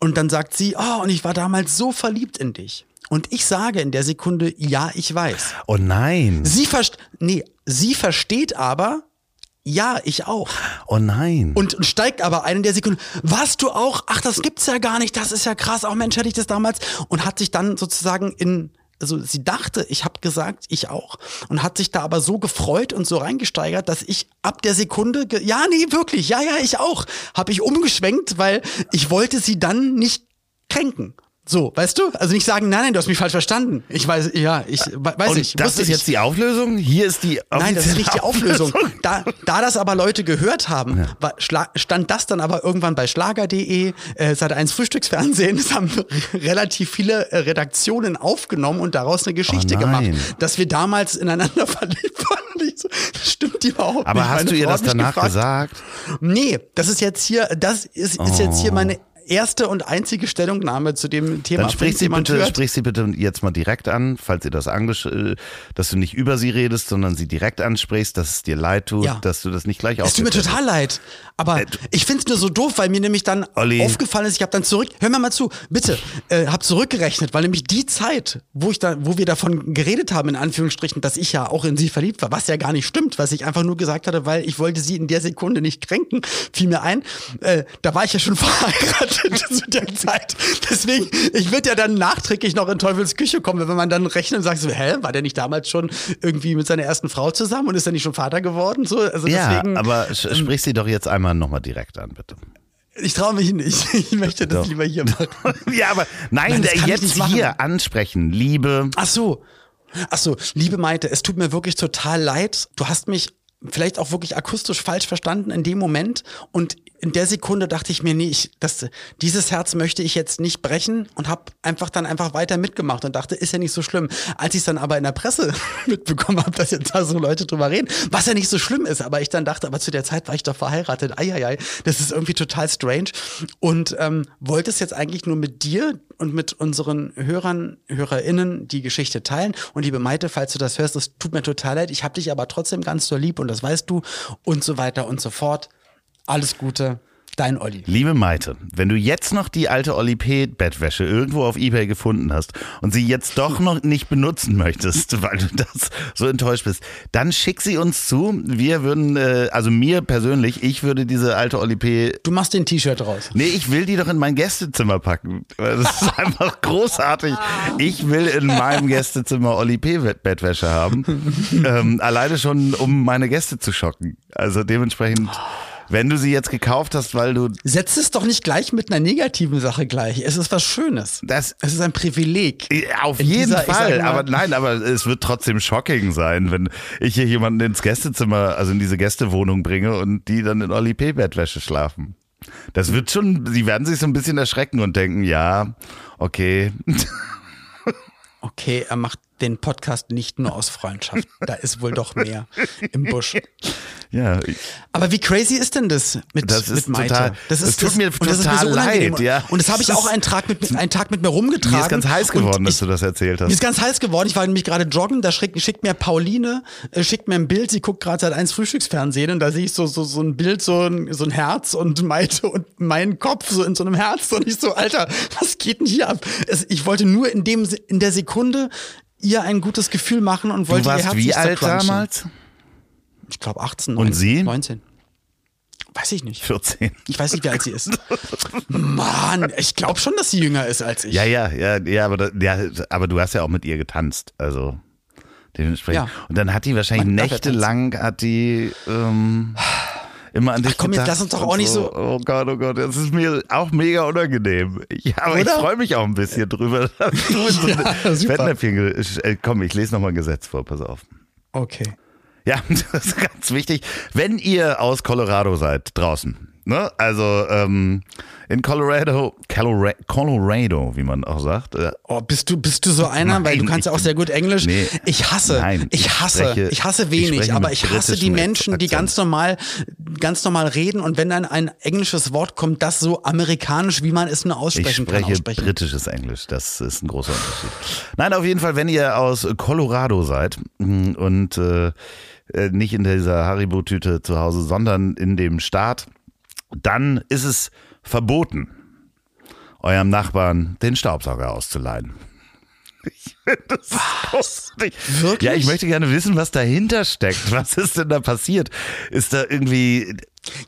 Und dann sagt sie, oh, und ich war damals so verliebt in dich. Und ich sage in der Sekunde, ja, ich weiß. Oh nein. Sie versteht, nee, sie versteht aber, ja, ich auch. Oh nein. Und, und steigt aber ein in der Sekunde, was du auch? Ach, das gibt's ja gar nicht, das ist ja krass, auch Mensch, hätte ich das damals. Und hat sich dann sozusagen in also sie dachte, ich habe gesagt, ich auch und hat sich da aber so gefreut und so reingesteigert, dass ich ab der Sekunde, ja, nee, wirklich, ja, ja, ich auch, habe ich umgeschwenkt, weil ich wollte sie dann nicht kränken. So, weißt du? Also nicht sagen, nein, nein, du hast mich falsch verstanden. Ich weiß, ja, ich weiß Und nicht. das ist ich. jetzt die Auflösung? Hier ist die Nein, das ist nicht die Auflösung. Da, da das aber Leute gehört haben, war, schla- stand das dann aber irgendwann bei schlager.de, äh, Sat 1 Frühstücksfernsehen. Es haben relativ viele äh, Redaktionen aufgenommen und daraus eine Geschichte Oh gemacht, dass wir damals ineinander verliebt waren. So, das stimmt überhaupt nicht. Aber hast du ihr das danach gefragt. gesagt? Nee, das ist jetzt hier, das ist, ist jetzt Oh. hier meine erste und einzige Stellungnahme zu dem Thema. Dann sprich sie, bitte, hört. sprich sie bitte jetzt mal direkt an, falls ihr das angesch äh, dass du nicht über sie redest, sondern sie direkt ansprichst, dass es dir leid tut, Ja. dass du das nicht gleich Es tut mir total leid. Aber ich find's nur so doof, weil mir nämlich dann Olli. aufgefallen ist, ich habe dann zurück, hör mir mal zu, bitte, äh, hab zurückgerechnet, weil nämlich die Zeit, wo ich da, wo wir davon geredet haben, in Anführungsstrichen, dass ich ja auch in sie verliebt war, was ja gar nicht stimmt, was ich einfach nur gesagt hatte, weil ich wollte sie in der Sekunde nicht kränken, fiel mir ein, äh, da war ich ja schon verheiratet zu der Zeit. Deswegen, ich würde ja dann nachträglich noch in Teufels Küche kommen, wenn man dann rechnet und sagt so, hä, war der nicht damals schon irgendwie mit seiner ersten Frau zusammen und ist er nicht schon Vater geworden? So, also Ja, deswegen, aber sch- sprich sie doch jetzt einmal nochmal direkt an, bitte. Ich traue mich nicht. Ich möchte das Doch. lieber hier machen. ja, aber nein, Nein, ich jetzt hier ansprechen, Liebe. Ach so. Ach so, liebe Maite, es tut mir wirklich total leid. Du hast mich vielleicht auch wirklich akustisch falsch verstanden in dem Moment und in der Sekunde dachte ich mir, nee, ich, das, dieses Herz möchte ich jetzt nicht brechen und habe einfach dann einfach weiter mitgemacht und dachte, ist ja nicht so schlimm. Als ich es dann aber in der Presse mitbekommen habe, dass jetzt da so Leute drüber reden, was ja nicht so schlimm ist, aber ich dann dachte, aber zu der Zeit war ich doch verheiratet. Eieiei, das ist irgendwie total strange und ähm, wollte es jetzt eigentlich nur mit dir und mit unseren Hörern, HörerInnen die Geschichte teilen. Und liebe Maite, falls du das hörst, es tut mir total leid. Ich habe dich aber trotzdem ganz so lieb und das weißt du und so weiter und so fort. Alles Gute, dein Olli. Liebe Maite, wenn du jetzt noch die alte Oli P. Bettwäsche irgendwo auf Ebay gefunden hast und sie jetzt doch noch nicht benutzen möchtest, weil du das so enttäuscht bist, dann schick sie uns zu. Wir würden, äh, also mir persönlich, ich würde diese alte Oli P. Du machst den T-Shirt raus. Nee, ich will die doch in mein Gästezimmer packen. Das ist einfach großartig. Ich will in meinem Gästezimmer Oli P. Bettwäsche haben. ähm, alleine schon, um meine Gäste zu schocken. Also dementsprechend, wenn du sie jetzt gekauft hast, weil du Setz es doch nicht gleich mit einer negativen Sache gleich. Es ist was Schönes. das Es ist ein Privileg. Auf In jeden dieser, Fall, mal- aber nein, aber es wird trotzdem shocking sein, wenn ich hier jemanden ins Gästezimmer, also in diese Gästewohnung bringe und die dann in Oli P. Bettwäsche schlafen. Das wird schon, sie werden sich so ein bisschen erschrecken und denken, ja, okay. Okay, er macht den Podcast nicht nur aus Freundschaft. Da ist wohl doch mehr im Busch. Ja, Aber wie crazy ist denn das mit, Das ist mit Maite? total- das das tut mir und das ist mir total unangenehm. leid, ja. Und das habe ich auch ist- einen Tag mit, einen Tag mit mir rumgetragen. mir ist ganz heiß geworden, dass du das erzählt Mir hast. ist ganz heiß geworden. Ich war nämlich gerade joggen, da schickt, schickt mir Pauline, äh, schickt mir ein Bild, sie guckt gerade seit eins Frühstücksfernsehen und da sehe ich so, so, so ein Bild, so ein, so ein Herz und Maite und mein Kopf so in so einem Herz und ich so, Alter, was geht denn hier ab? Es, ich wollte nur in dem, in der Sekunde ihr ein gutes Gefühl machen und Du wollte ihr warst Herz wie alt damals? Ich glaube 18, Und 19, sie? 19. Weiß ich nicht. 14. Ich weiß nicht, wie alt sie ist. Mann, ich glaube schon, dass sie jünger ist als ich. Ja, ja, ja, ja, aber, da, ja, aber du hast ja auch mit ihr getanzt, also dementsprechend. Ja. Und dann hat die wahrscheinlich Man nächtelang, hat die ähm, immer an dich Ach komm, jetzt gedacht lass uns doch auch nicht so- Oh Gott, oh Gott, das ist mir auch mega unangenehm. Ja, aber ich Oder? freue mich auch ein bisschen drüber. du so Ja. Fettnäpfchen ge- äh, Komm, ich lese nochmal ein Gesetz vor, pass auf. Okay. Ja, das ist ganz wichtig. Wenn ihr aus Colorado seid, draußen, ne? Also ähm, in Colorado, Colora- Colorado, wie man auch sagt. Äh, Oh, bist du, bist du so einer? Weil du Nein, kannst ja auch ich- sehr gut Englisch. Nee. ich hasse, Nein, ich ich hasse, spreche- ich hasse ich wenig, spreche aber ich hasse die Menschen, die ganz normal, ganz normal reden und wenn dann ein englisches Wort kommt, das so amerikanisch, wie man es nur Ich aussprechen kann, spreche aussprechen. britisches Englisch, das ist ein großer Unterschied. Nein, auf jeden Fall, wenn ihr aus Colorado seid mm, und äh, äh, nicht in dieser Haribo-Tüte zu Hause, sondern in dem Staat, dann ist es verboten, eurem Nachbarn den Staubsauger auszuleihen. Ich finde das großartig. Wirklich? Ja, ich möchte gerne wissen, was dahinter steckt. Was ist denn da passiert? Ist da irgendwie,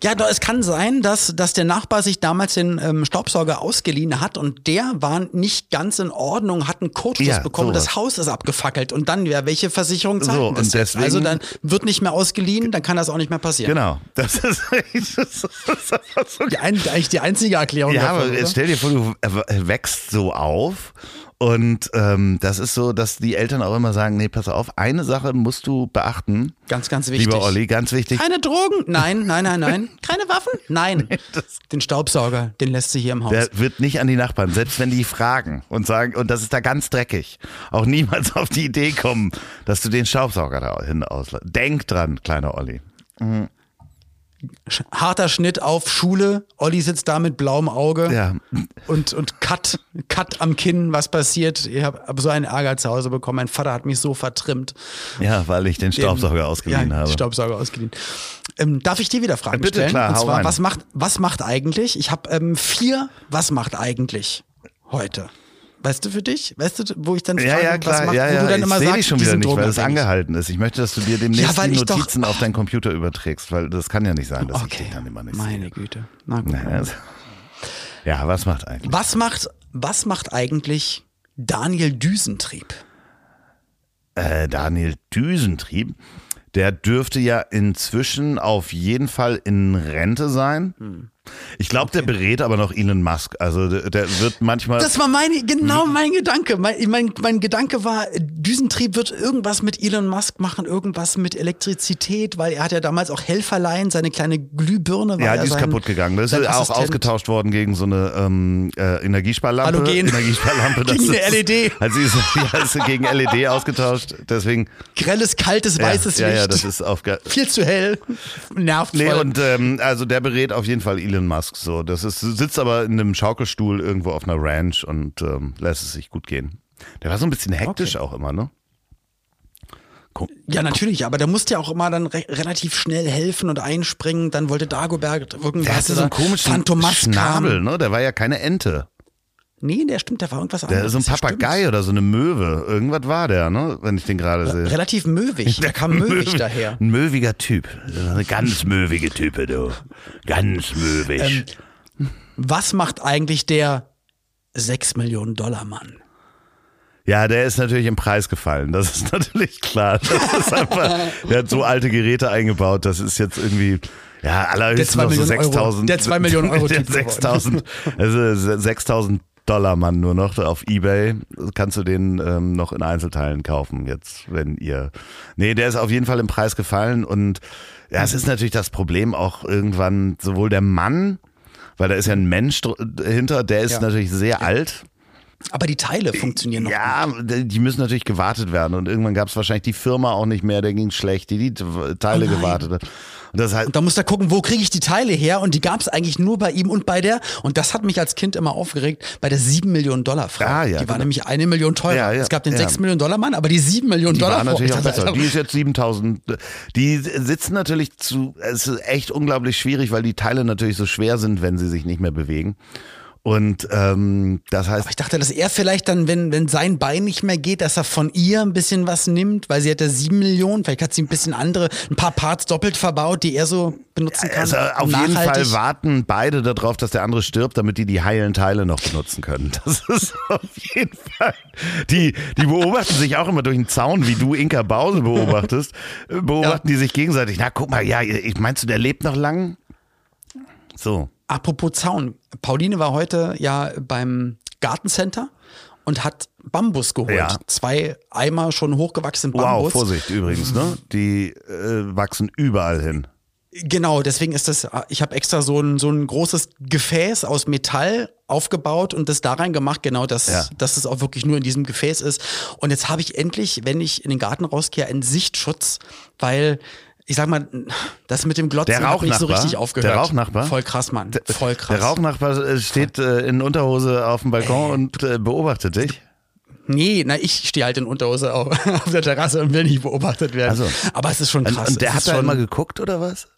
Ja, doch, es kann sein, dass, dass der Nachbar sich damals den ähm, Staubsauger ausgeliehen hat und der war nicht ganz in Ordnung, hat einen Kurzschluss Ja, bekommen, sowas. das Haus ist abgefackelt und dann, ja, welche Versicherung zahlt So, das deswegen- Also dann wird nicht mehr ausgeliehen, dann kann das auch nicht mehr passieren. Genau. Das ist, das ist so Die ein, eigentlich die einzige Erklärung Ja, davon, aber oder? stell dir vor, du wächst so auf und ähm, das ist so, dass die Eltern auch immer sagen, nee, pass auf, eine Sache musst du beachten. Ganz, ganz wichtig. Lieber Olli, ganz wichtig. Keine Drogen? Nein, nein, nein, nein. Keine Waffen? Nein. Den Staubsauger, den lässt sie hier im Haus. Der wird nicht an die Nachbarn, selbst wenn die fragen und sagen, und das ist da ganz dreckig, auch niemals auf die Idee kommen, dass du den Staubsauger da hin auslässt. Denk dran, kleiner Olli. Sch- Harter Schnitt auf Schule. Olli sitzt da mit blauem Auge. Ja. Und, und Cut, Cut am Kinn, was passiert? Ich habe hab so einen Ärger zu Hause bekommen. Mein Vater hat mich so vertrimmt. Ja, weil ich den Staubsauger ausgeliehen ja, habe. Staubsauger ausgeliehen. Ähm, darf ich dir wieder Fragen Bitte, stellen? klar, Und zwar, was macht, was macht eigentlich? Ich habe ähm, vier, was macht eigentlich heute? Weißt du für dich? Weißt du, wo ich dann frage, Ja, ja, was klar, macht, ja, wo ja. du dann immer ich sagst, dich schon wieder nicht, weil es angehalten ist. Ich möchte, dass du dir demnächst weil die ich doch- Notizen auf deinen Computer überträgst, weil das kann ja nicht sein, dass ich Okay, dich dann immer nicht meine sehe. Güte. Na gut. Naja, also- Ja, was macht eigentlich? Was macht, was macht eigentlich Daniel Düsentrieb? Äh, Daniel Düsentrieb, der dürfte ja inzwischen auf jeden Fall in Rente sein. Hm. Ich glaube, der berät aber noch Elon Musk. Also der, der wird manchmal. Das war meine, genau mein Gedanke. Mein, mein, mein Gedanke war, Düsentrieb wird irgendwas mit Elon Musk machen, irgendwas mit Elektrizität, weil er hat ja damals auch Helferlein, seine kleine Glühbirne war ja, ja die ist sein, kaputt gegangen. Das ist sein auch Assistent. ausgetauscht worden gegen so eine ähm, äh, Energiesparlampe. Halogen. Energiesparlampe. das Gegen eine LED. Also sie ist, ja, ist gegen LED ausgetauscht. Deswegen. Grelles, kaltes, weißes ja, ja, Licht. ja, das ist auf. viel zu hell. Nervt Nee, und ähm, also der berät auf jeden Fall Elon Musk so. Das ist, sitzt aber in einem Schaukelstuhl irgendwo auf einer Ranch und ähm, lässt es sich gut gehen. Der war so ein bisschen hektisch auch immer, ne? Ja, natürlich, aber der musste ja auch immer dann re relativ schnell helfen und einspringen. Dann wollte Dagobert irgendwas. der hatte so einen komischen Phantomas. Schnabel, ne? Der war ja keine Ente. Nee, der stimmt, der war irgendwas Der anderes. ist so ein Papagei oder so eine Möwe. Irgendwas war der, ne? Wenn ich den gerade stimmt. sehe. Relativ möwig. Der kam möwig daher. Ein möwiger Typ. Eine ganz möwige Type, du. Ganz möwig. Ähm, Was macht eigentlich der 6 Millionen Dollar Mann? Ja, der ist natürlich im Preis gefallen. Das ist natürlich klar. Das ist einfach, der hat so alte Geräte eingebaut. Das ist jetzt irgendwie, ja, allerhöchstens noch so Millionen Euro. 6000. Der zwei Millionen Euro Der Typ 6000, also 6000 Dollar Mann nur noch auf Ebay. Kannst du den ähm, noch in Einzelteilen kaufen jetzt, wenn ihr. Nee, der ist auf jeden Fall im Preis gefallen und ja, es ist natürlich das Problem auch irgendwann sowohl der Mann, weil da ist ja ein Mensch hinter, der ist Ja. natürlich sehr alt. Aber die Teile funktionieren noch. Ja, die müssen natürlich gewartet werden und irgendwann gab es wahrscheinlich die Firma auch nicht mehr, der ging schlecht, die die Teile Oh gewartet hat. Und das heißt, Und da muss er gucken, wo kriege ich die Teile her? Und die gab es eigentlich nur bei ihm und bei der, und das hat mich als Kind immer aufgeregt, bei der 7 Millionen Dollar Frau. Ah, ja, die war genau. nämlich eine Million teurer. Ja, ja, es gab den ja. 6 Millionen Dollar Mann, aber die 7 Millionen die Dollar war natürlich Frau. auch besser. Die ist jetzt 7000. Die sitzen natürlich zu, es ist echt unglaublich schwierig, weil die Teile natürlich so schwer sind, wenn sie sich nicht mehr bewegen. Und ähm, das heißt, Aber ich dachte, dass er vielleicht dann, wenn, wenn sein Bein nicht mehr geht, dass er von ihr ein bisschen was nimmt, weil sie hat ja sieben Millionen, vielleicht hat sie ein bisschen andere, ein paar Parts doppelt verbaut, die er so benutzen kann. also auf jeden Nachhaltig. Fall warten beide darauf, dass der andere stirbt, damit die die heilen Teile noch benutzen können. Das ist auf jeden Fall. Die, die beobachten sich auch immer durch den Zaun, wie du Inka Bause beobachtest, äh, beobachten die sich gegenseitig. Na, guck mal, ja, ich meinst du, der lebt noch lang? So. Apropos Zaun. Pauline war heute ja beim Gartencenter und hat Bambus geholt. Ja. Zwei Eimer schon hochgewachsenen Wow, Bambus. Vorsicht übrigens, ne? Die äh, wachsen überall hin. Genau, deswegen ist das, ich habe extra so ein, so ein großes Gefäß aus Metall aufgebaut und das da rein gemacht, genau, dass, Ja. dass es auch wirklich nur in diesem Gefäß ist. Und jetzt habe ich endlich, wenn ich in den Garten rausgehe, einen Sichtschutz, weil ich sag mal, das mit dem Glotzen Der hat nicht so richtig aufgehört. Der Rauchnachbar? Voll krass, Mann. Voll krass. Der Rauchnachbar äh, steht äh, in Unterhose auf dem Balkon und äh, beobachtet dich. Nee, na, ich stehe halt in Unterhose auf, auf der Terrasse und will nicht beobachtet werden. Also. Aber es ist schon Und, krass. und der Es hat da schon, immer geguckt oder was?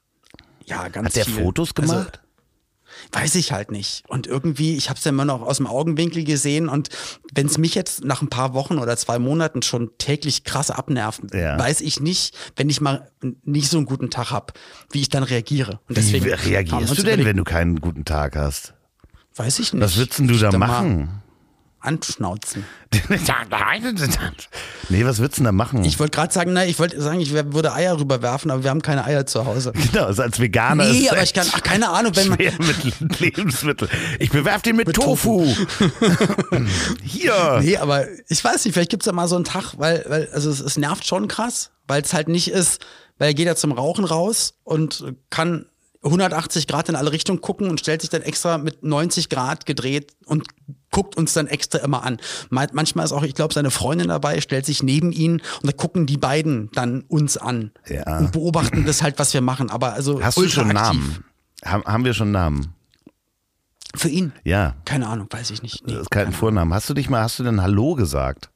ja, ganz Hat der viel. Fotos Also, gemacht? Weiß ich halt nicht. Und irgendwie, ich habe es ja immer noch aus dem Augenwinkel gesehen und wenn es mich jetzt nach ein paar Wochen oder zwei Monaten schon täglich krass abnervt, Ja. weiß ich nicht, wenn ich mal nicht so einen guten Tag hab, wie ich dann reagiere. Und Wie deswegen wir reagierst du denn, wenn du keinen guten Tag hast? Weiß ich nicht. Was würdest du da machen? Anschnauzen. nee, was würdest du denn da machen? Ich wollte gerade sagen, na, ich wollte sagen, ich würde Eier rüberwerfen, aber wir haben keine Eier zu Hause. genau, also als Veganer Nee, ist aber ich kann, ach, keine Ahnung, wenn man, mit Lebensmitteln. Ich bewerf den mit, Tofu. Hier. Nee, aber ich weiß nicht, vielleicht gibt's da mal so einen Tag, weil, weil also es, es nervt schon krass, weil es halt nicht ist, weil er geht ja zum Rauchen raus und kann 180 Grad in alle Richtungen gucken und stellt sich dann extra mit 90 Grad gedreht und guckt uns dann extra immer an. Ma- Manchmal ist auch, ich glaube, seine Freundin dabei, stellt sich neben ihn und da gucken die beiden dann uns an Ja. und beobachten das halt, was wir machen. Aber also Hast du schon aktiv. Namen? Haben, haben wir schon Namen? Für ihn? Ja. Keine Ahnung, weiß ich nicht. Nee, Das ist kein Vornamen. Hast du dich mal, hast du denn Hallo gesagt?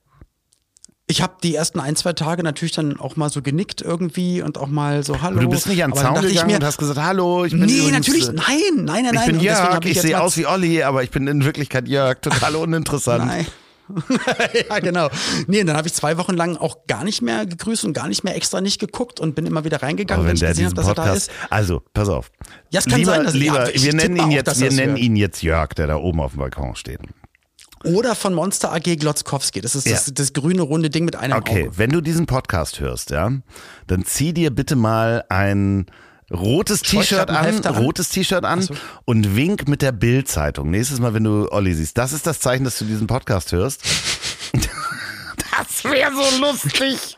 Ich habe die ersten ein, zwei Tage natürlich dann auch mal so genickt irgendwie und auch mal so Hallo. Aber du bist nicht an den Zaun ich gegangen mir, und hast gesagt, hallo, ich bin Nee, natürlich, äh, nein, nein, nein, nein. Ich bin Und Jörg, ich jetzt sehe aus wie Olli, aber ich bin in Wirklichkeit Jörg, total uninteressant. Nein. ja, genau. Nee, und dann habe ich zwei Wochen lang auch gar nicht mehr gegrüßt und gar nicht mehr extra nicht geguckt und bin immer wieder reingegangen, wenn wenn ich gesehen habe, dass er da Podcast, ist. also pass auf. Ja, es kann lieber, sein, dass- lieber, ja, ich wir nennen ihn jetzt, wir nennen ihn jetzt Jörg, der da oben auf dem Balkon steht. Oder von Monster AG Glotzkowski. Das ist das, Ja. das grüne runde Ding mit einem Okay, Auge. wenn du diesen Podcast hörst, ja, dann zieh dir bitte mal ein rotes T-Shirt an, an. rotes T-Shirt an und wink mit der Bild-Zeitung. Nächstes Mal, wenn du Olli siehst, das ist das Zeichen, dass du diesen Podcast hörst. Das wäre so lustig.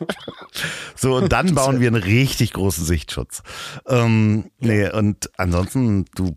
So, und dann bauen wir einen richtig großen Sichtschutz. Ähm, nee, und ansonsten, du,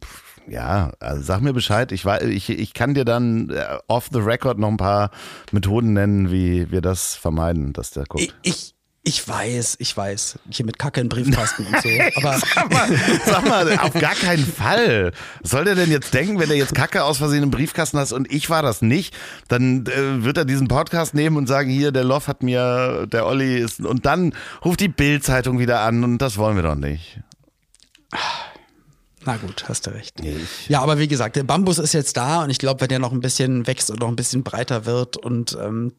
ja, also sag mir Bescheid. Ich, ich, ich kann dir dann äh, off the record noch ein paar Methoden nennen, wie wir das vermeiden, dass der guckt. Ich, ich, ich weiß, ich weiß. Hier mit Kacke in Briefkasten und so. Aber Sag mal, sag mal, auf gar keinen Fall. Was soll der denn jetzt denken, wenn er jetzt Kacke aus Versehen im Briefkasten hast und ich war das nicht? Dann äh, wird er diesen Podcast nehmen und sagen, hier, der Loff hat mir, der Olli ist, und dann ruft die Bild-Zeitung wieder an und das wollen wir doch nicht. Na gut, hast du recht. Ja, aber wie gesagt, der Bambus ist jetzt da und ich glaube, wenn der noch ein bisschen wächst und noch ein bisschen breiter wird und ähm,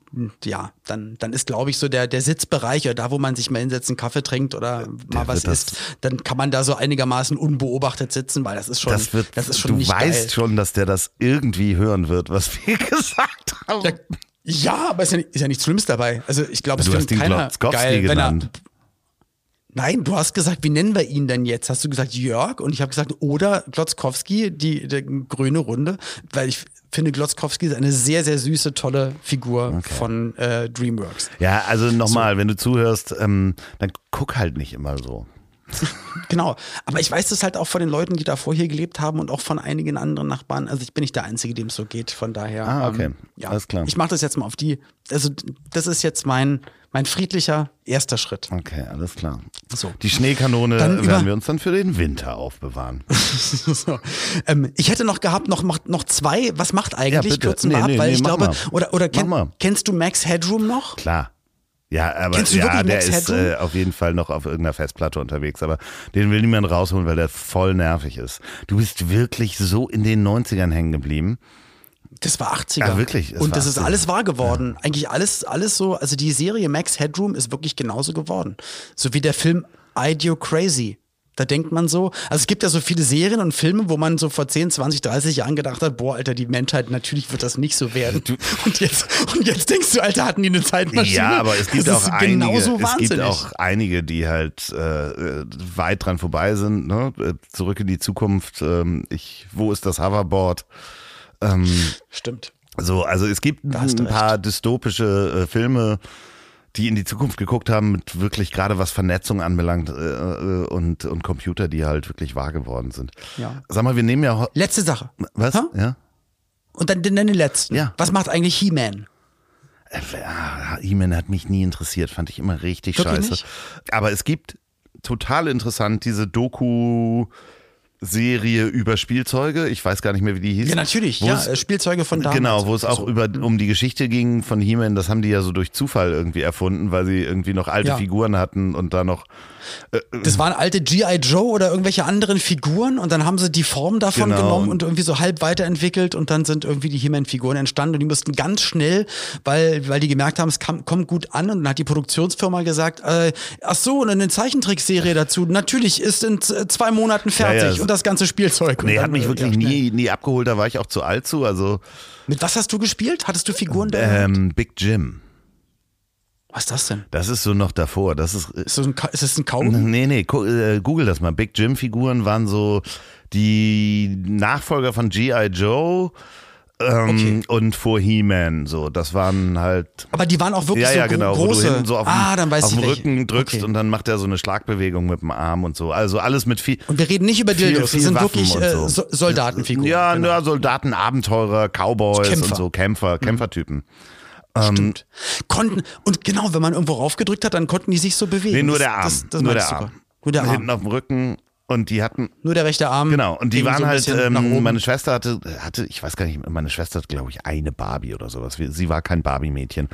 ja, dann, dann ist, glaube ich, so der, der Sitzbereich oder da, wo man sich mal hinsetzt, einen Kaffee trinkt oder mal was isst, dann kann man da so einigermaßen unbeobachtet sitzen, weil das ist schon, Das wird, das ist schon du weißt geil. schon, dass der das irgendwie hören wird, was wir gesagt haben. Ja, ja, aber ist ja, nicht, ist ja nichts Schlimmes dabei. Also ich glaube, es findet keiner geil, wenn er, genannt. Nein, du hast gesagt, wie nennen wir ihn denn jetzt? Hast du gesagt Jörg? Und ich habe gesagt, oder Glotzkowski, die, die grüne Runde, weil ich finde, Glotzkowski ist eine sehr, sehr süße, tolle Figur von äh, DreamWorks. Ja, also nochmal, wenn du zuhörst, ähm, dann guck halt nicht immer so. Genau. Aber ich weiß das halt auch von den Leuten, die davor hier gelebt haben und auch von einigen anderen Nachbarn. Also ich bin nicht der Einzige, dem es so geht. Von daher. Ah, okay. Ähm, ja. Alles klar. Ich mache das jetzt mal auf die. Also das ist jetzt mein, mein friedlicher erster Schritt. Okay, alles klar. So. Die Schneekanone Dann werden wir uns dann für den Winter aufbewahren. so. ähm, ich hätte noch gehabt, noch, noch, noch zwei, was macht eigentlich bitte. kurzen Nee, nee, weil nee, ich glaube, mal. oder, oder kenn, kennst du Max Headroom noch? Klar. Ja, aber ja, der ist äh, auf jeden Fall noch auf irgendeiner Festplatte unterwegs, aber den will niemand rausholen, weil der voll nervig ist. Du bist wirklich so in den 90ern hängen geblieben. Das war 80er. Ja, wirklich, Und das ist 80er. alles wahr geworden. Eigentlich alles, alles so, also die Serie Max Headroom ist wirklich genauso geworden. So wie der Film Ideo Crazy. Da denkt man so, also es gibt ja so viele Serien und Filme, wo man so vor 10, 20, 30 Jahren gedacht hat, boah, Alter, die Menschheit, natürlich wird das nicht so werden. Und jetzt, und jetzt denkst du, Alter, hatten die eine Zeitmaschine? Ja, aber es gibt das auch einige, es gibt auch einige, die halt äh, weit dran vorbei sind. Ne? Äh, Zurück in die Zukunft. Ähm, ich, wo ist das Hoverboard? Stimmt. So, also es gibt du ein paar dystopische äh, Filme, die in die Zukunft geguckt haben, mit wirklich gerade was Vernetzung anbelangt äh, äh, und, und Computer, die halt wirklich wahr geworden sind. Ja. Sag mal, wir nehmen ja. Letzte Sache. Was? Hä? Ja? Und dann, dann den letzten. Ja. Was macht eigentlich He-Man? Äh, ja, E-Man hat mich nie interessiert, fand ich immer richtig Wirklich scheiße. nicht? Aber es gibt total interessant diese Doku Serie über Spielzeuge. Ich weiß gar nicht mehr, wie die hieß. Ja, natürlich. Wo Ja, es- äh, Spielzeuge von damals. Genau, wo es auch So. über, um die Geschichte ging von He-Man, das haben die ja so durch Zufall irgendwie erfunden, weil sie irgendwie noch alte Ja. Figuren hatten und da noch. Das waren alte G.I. Joe oder irgendwelche anderen Figuren und dann haben sie die Form davon Genau. genommen und irgendwie so halb weiterentwickelt und dann sind irgendwie die He-Man-Figuren entstanden und die mussten ganz schnell, weil, weil die gemerkt haben, es kam, kommt gut an und dann hat die Produktionsfirma gesagt, äh, ach so, und eine Zeichentrickserie dazu, natürlich ist in z- zwei Monaten fertig Ja, ja, das ganze Spielzeug. Nee, hat mich äh, wirklich nie, nie abgeholt, da war ich auch zu alt zu. Also Mit was hast du gespielt? Hattest du Figuren da? ähm, Big Jim. Was ist das denn? Das ist so noch davor. Das ist. Ist das ein, ist das ein Kaugummi? Nee, nee, äh, google das mal. Big Jim Figuren waren so die Nachfolger von G.I. Joe ähm, Okay. und vor He-Man. So, das waren halt. Aber die waren auch wirklich Ja, so ja, genau, wo große. du hinten so auf, ah, weiß auf welche. Rücken drückst Okay. und dann macht er so eine Schlagbewegung mit dem Arm und so. Also alles mit viel. Und wir reden nicht über Dildos, das sind Waffen wirklich äh, so. so. Soldatenfiguren. Ja, genau. ja, Soldaten, Abenteurer, Cowboys Kämpfer. und so, Kämpfer, Kämpfertypen. Stimmt. Konnten, und genau, wenn man irgendwo raufgedrückt hat, dann konnten die sich so bewegen. Nee, nur der Arm. Das, das nur der ich Arm. super. Nur der Arm. Hinten auf dem Rücken. Und die hatten, Nur der rechte Arm. Genau, und die waren so halt, ähm, meine Schwester hatte, hatte, ich weiß gar nicht, meine Schwester hat, glaube ich, eine Barbie oder sowas. Sie war kein Barbie-Mädchen.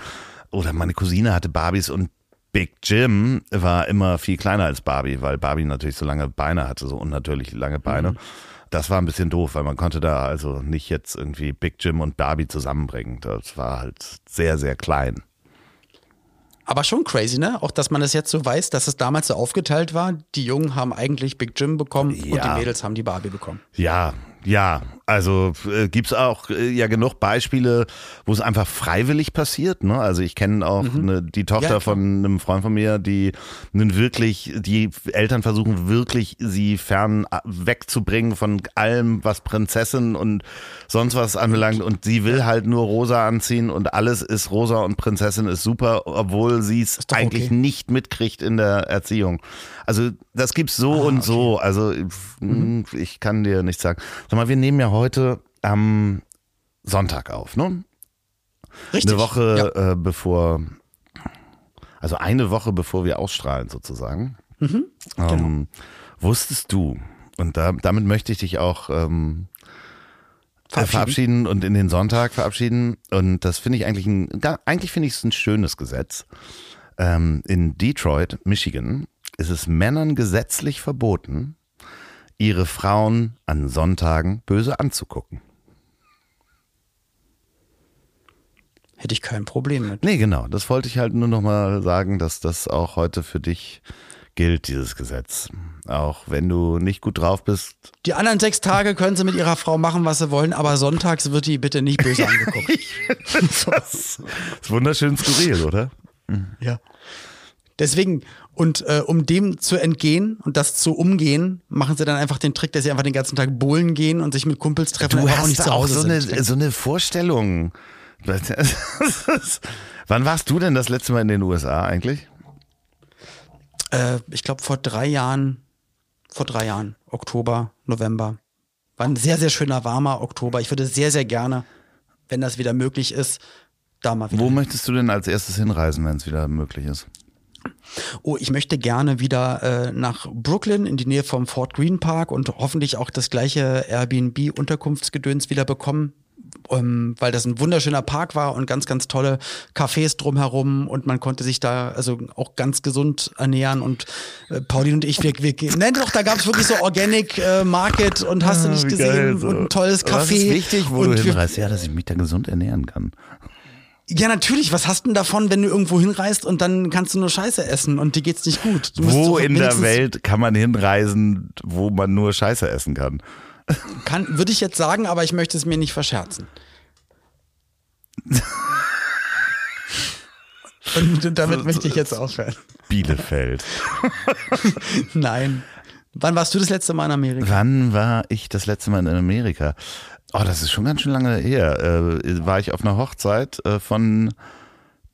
Oder meine Cousine hatte Barbies und Big Jim war immer viel kleiner als Barbie, weil Barbie natürlich so lange Beine hatte, so unnatürlich lange Beine. Mhm. Das war ein bisschen doof, weil man konnte da also nicht jetzt irgendwie Big Jim und Barbie zusammenbringen. Das war halt sehr, sehr klein. Aber schon crazy, ne? Auch, dass man das jetzt so weiß, dass es damals so aufgeteilt war. Die Jungen haben eigentlich Big Jim bekommen und Ja. die Mädels haben die Barbie bekommen. Ja, ja, also äh, gibt's auch äh, ja genug Beispiele, wo es einfach freiwillig passiert. Ne? Also ich kenne auch ne, die Tochter Ja, von einem Freund von mir, die nun wirklich, die Eltern versuchen wirklich, sie fern äh, wegzubringen von allem, was Prinzessin und sonst was anbelangt. Und sie will halt nur rosa anziehen und alles ist rosa und Prinzessin ist super, obwohl sie es eigentlich okay. nicht mitkriegt in der Erziehung. Also das gibt's so Ah, und so. Also Mhm. mh, ich kann dir nicht sagen. Sag mal, wir nehmen ja heute am Sonntag auf, ne? Richtig. Eine Woche Ja. äh, bevor, also eine Woche bevor wir ausstrahlen sozusagen. Mhm. Ähm, Genau. Wusstest du, und da, damit möchte ich dich auch ähm, verabschieden. Verabschieden. und in den Sonntag verabschieden. Und das finde ich eigentlich ein, eigentlich finde ich es ein schönes Gesetz. Ähm, in Detroit, Michigan, ist es Männern gesetzlich verboten, ihre Frauen an Sonntagen böse anzugucken. Hätte ich kein Problem mit. Nee, genau. Das wollte ich halt nur noch mal sagen, dass das auch heute für dich gilt, dieses Gesetz. Auch wenn du nicht gut drauf bist. Die anderen sechs Tage können sie mit ihrer Frau machen, was sie wollen, aber sonntags wird die bitte nicht böse angeguckt. Das ist wunderschön skurril, oder? Ja. Deswegen, und äh, um dem zu entgehen und das zu umgehen, machen sie dann einfach den Trick, dass sie einfach den ganzen Tag bowlen gehen und sich mit Kumpels treffen, Du aber auch hast nicht zu auch Hause so eine, sind. so eine Vorstellung. Wann warst du denn das letzte Mal in den USA eigentlich? Äh, ich glaube vor drei Jahren, vor drei Jahren, Oktober, November. War ein sehr, sehr schöner, warmer Oktober. Ich würde sehr, sehr gerne, wenn das wieder möglich ist, da mal wieder. Wo möchtest du denn als erstes hinreisen, wenn es wieder möglich ist? Oh, ich möchte gerne wieder äh, nach Brooklyn in die Nähe vom Fort Greene Park und hoffentlich auch das gleiche Airbnb-Unterkunftsgedöns wieder bekommen. Ähm, weil das ein wunderschöner Park war und ganz, ganz tolle Cafés drumherum und man konnte sich da also auch ganz gesund ernähren und äh, Pauline und ich, wir, wir nein doch, da gab es wirklich so Organic äh, Market und hast du Ah, nicht gesehen geil, so. und ein tolles Café. Was ist wichtig, wo und du hinreist? Ja, dass ich mich da gesund ernähren kann. Ja, natürlich. Was hast du denn davon, wenn du irgendwo hinreist und dann kannst du nur Scheiße essen und dir geht's nicht gut? Wo in der Welt kann man hinreisen, wo man nur Scheiße essen kann? Kann, würde ich jetzt sagen, aber ich möchte es mir nicht verscherzen. Und damit möchte ich jetzt aufhören. Bielefeld. Nein. Wann warst du das letzte Mal in Amerika? Wann war ich das letzte Mal in Amerika? Oh, das ist schon ganz schön lange her. Äh, war ich auf einer Hochzeit äh, von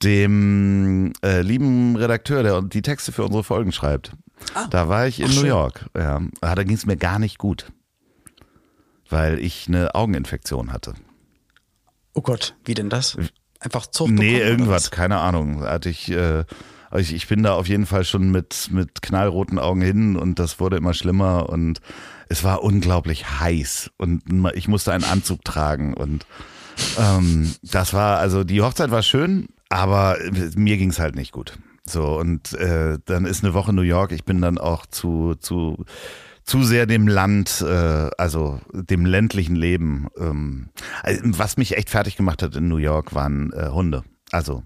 dem äh, lieben Redakteur, der die Texte für unsere Folgen schreibt. da war ich in New schön. York. Ja. Ah, Da ging es mir gar nicht gut, weil ich eine Augeninfektion hatte. Oh Gott, wie denn das? Einfach Zucht Nee, bekommen, irgendwas, was? keine Ahnung. Hatte ich, äh, ich, ich bin da auf jeden Fall schon mit, mit knallroten Augen hin und das wurde immer schlimmer und es war unglaublich heiß und ich musste einen Anzug tragen und ähm, das war, also die Hochzeit war schön, aber mir ging es halt nicht gut. So, und äh, dann ist eine Woche New York, ich bin dann auch zu, zu, zu sehr dem Land, äh, also dem ländlichen Leben. Ähm, also, was mich echt fertig gemacht hat in New York, waren äh, Hunde. Also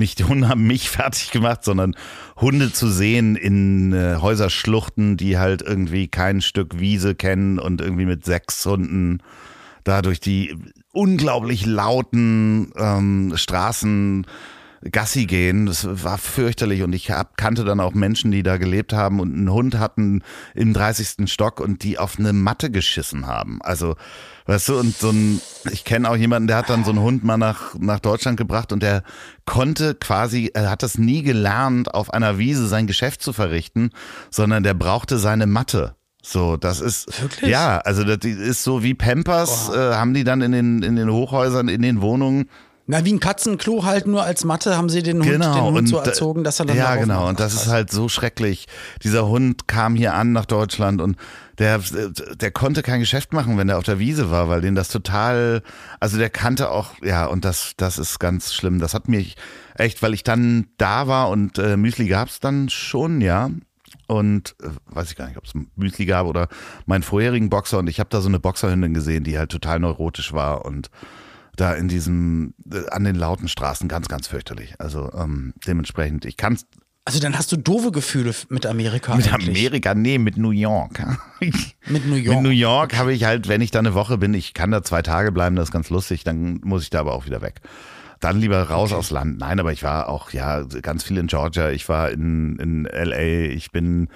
nicht die Hunde haben mich fertig gemacht, sondern Hunde zu sehen in äh, Häuserschluchten, die halt irgendwie kein Stück Wiese kennen und irgendwie mit sechs Hunden da durch die unglaublich lauten ähm, Straßen Gassi gehen. Das war fürchterlich und ich hab, kannte dann auch Menschen, die da gelebt haben und einen Hund hatten im 30. Stock und die auf eine Matte geschissen haben. Also, weißt du, und so ein, ich kenne auch jemanden, der hat dann so einen Hund mal nach, nach Deutschland gebracht und der konnte quasi, er hat das nie gelernt, auf einer Wiese sein Geschäft zu verrichten, sondern der brauchte seine Matte. So, das ist Wirklich? ja, also das ist so wie Pampers, äh, haben die dann in den in den Hochhäusern, in den Wohnungen Na, wie ein Katzenklo halt nur als Matte haben sie den Hund, den Hund und so erzogen, dass er dann Ja, genau. Und das ist halt so schrecklich. Dieser Hund kam hier an nach Deutschland und der, der konnte kein Geschäft machen, wenn er auf der Wiese war, weil den das total, also der kannte auch, ja, und das, das ist ganz schlimm. Das hat mich echt, weil ich dann da war und äh, Müsli gab's dann schon, ja. Und äh, weiß ich gar nicht, ob es Müsli gab oder meinen vorherigen Boxer. Und ich habe da so eine Boxerhündin gesehen, die halt total neurotisch war und da in diesem, äh, an den lauten Straßen ganz, ganz fürchterlich. Also ähm, dementsprechend, ich kann Also dann hast du doofe Gefühle mit Amerika mit eigentlich. Amerika, nee, mit New York. Mit New York. Mit New York habe ich halt, wenn ich da eine Woche bin, ich kann da zwei Tage bleiben, das ist ganz lustig, dann muss ich da aber auch wieder weg. Dann lieber raus aufs Land. Nein, aber ich war auch, ja, ganz viel in Georgia, ich war in, in LA, ich bin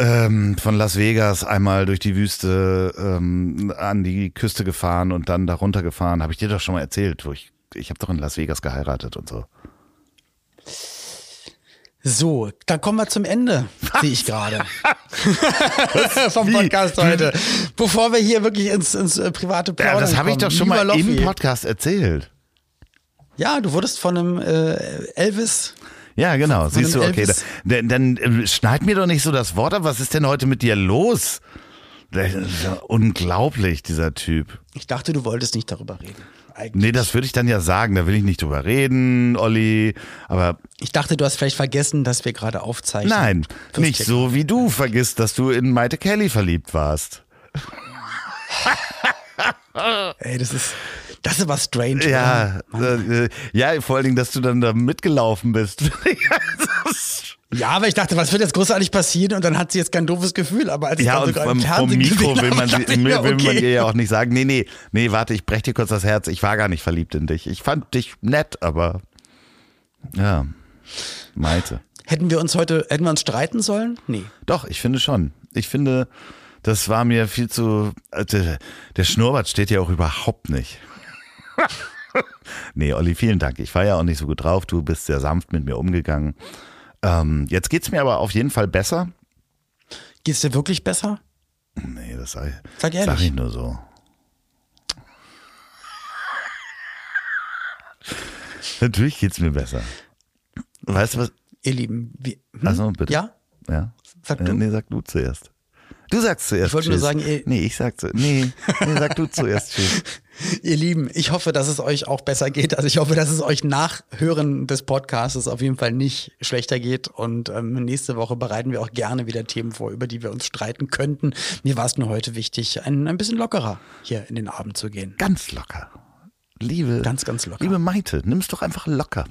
ähm, von Las Vegas einmal durch die Wüste ähm, an die Küste gefahren und dann da runtergefahren. Habe ich dir doch schon mal erzählt, wo ich, ich habe doch in Las Vegas geheiratet und so. So, dann kommen wir zum Ende, sehe ich gerade. Vom Podcast heute. Bevor wir hier wirklich ins, ins äh, private Plaudern Ja, das habe ich doch schon mal im Loffi. Podcast erzählt. Ja, du wurdest von einem äh, Elvis. Ja, genau. Von Siehst du, okay. Dann, dann äh, schneid mir doch nicht so das Wort ab. Was ist denn heute mit dir los? Das ist ja unglaublich, dieser Typ. Ich dachte, du wolltest nicht darüber reden. Eigentlich. Nee, das würde ich dann ja sagen. Da will ich nicht drüber reden, Olli. Aber Ich dachte, du hast vielleicht vergessen, dass wir gerade aufzeichnen. nein, 50. nicht so wie du vergisst, dass du in Maite Kelly verliebt warst. Ey, das ist, das ist was strange. Ja, oder? äh, ja, vor allen Dingen, dass du dann da mitgelaufen bist. Ja, aber ich dachte, was wird jetzt großartig passieren? Und dann hat sie jetzt kein doofes Gefühl. Aber als ich Ja, dann sogar vom, vom Mikro will man, sie, ich will mir, man okay. dir ja auch nicht sagen, nee, nee, nee, warte, ich brech dir kurz das Herz. Ich war gar nicht verliebt in dich. Ich fand dich nett, aber ja, Malte. Hätten wir uns heute, hätten wir uns streiten sollen? Nee. Doch, ich finde schon. Ich finde, das war mir viel zu. äh, Der, der Schnurrbart steht ja auch überhaupt nicht. nee, Olli, vielen Dank. Ich war ja auch nicht so gut drauf. Du bist sehr sanft mit mir umgegangen. Ähm, jetzt geht's mir aber auf jeden Fall besser. Geht's dir wirklich besser? Nee, das sag, Sag ehrlich. sag ich nur so. Natürlich geht's mir besser. Weißt du was? Ihr Lieben, wir, hm? Also bitte. Ja? Ja. Sag Äh, du. Nee, sag du zuerst. Du sagst zuerst. Ich wollte nur sagen, eh- Nee, ich sag zu. Nee, nee sag du zuerst. Tschüss. Ihr Lieben, ich hoffe, dass es euch auch besser geht. Also ich hoffe, dass es euch nach Hören des Podcasts auf jeden Fall nicht schlechter geht. Und ähm, nächste Woche bereiten wir auch gerne wieder Themen vor, über die wir uns streiten könnten. Mir war es nur heute wichtig, ein, ein bisschen lockerer hier in den Abend zu gehen. Ganz locker. Liebe. Ganz, ganz locker. Liebe Maite, nimm's doch einfach locker.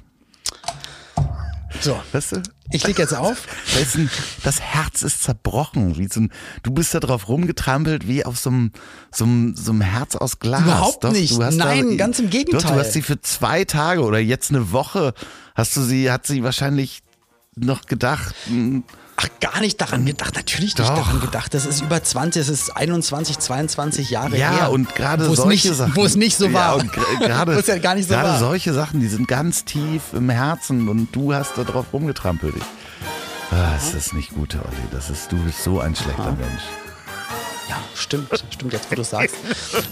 So, Weißt du? ich leg jetzt auf. Da ist ein, das Herz ist zerbrochen. Wie so ein, du bist da drauf rumgetrampelt wie auf so einem, so einem, so einem Herz aus Glas. Überhaupt nicht. du hast Nein, ganz im Gegenteil. Doch, du hast sie für zwei Tage oder jetzt eine Woche, hast du sie, hat sie wahrscheinlich noch gedacht, hm, Ach, gar nicht daran gedacht. Natürlich nicht Doch. daran gedacht. Das ist über 20, das ist 21, 22 Jahre ja, her. und gerade wo es solche nicht, Sachen. Wo es nicht so Ja, war. gerade, ja gar nicht so gerade war. solche Sachen, die sind ganz tief im Herzen und du hast da drauf rumgetrampelt. Ah, das ist nicht gut, Olli. Das ist, du bist so ein schlechter Mensch. Ja, stimmt, stimmt jetzt, wo du sagst.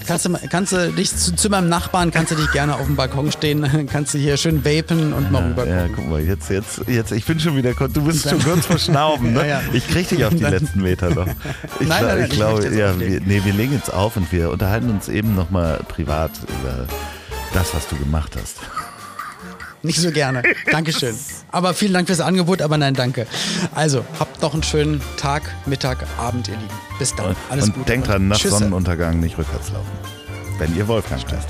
Kannst du, kannst du dich zu, zu, meinem Nachbarn, kannst du dich gerne auf dem Balkon stehen, kannst du hier schön vapen und mal rüber Ja, guck mal, jetzt, jetzt, jetzt, ich bin schon wieder, du bist schon kurz vor Schnauben, ne? ja, ja. Ich krieg dich auf die letzten Meter noch. Ich nein, nein, nein, ich glaube, ja, wir, nee, wir legen jetzt auf und wir unterhalten uns eben nochmal privat über das, was du gemacht hast. Nicht so gerne. Dankeschön. Aber vielen Dank fürs Angebot, aber nein, danke. Also, habt noch einen schönen Tag, Mittag, Abend, ihr Lieben. Bis dann. Alles und Gute. Denkt dran, nach Tschüsse. Sonnenuntergang nicht rückwärts laufen. Wenn ihr Wolfgang heißt.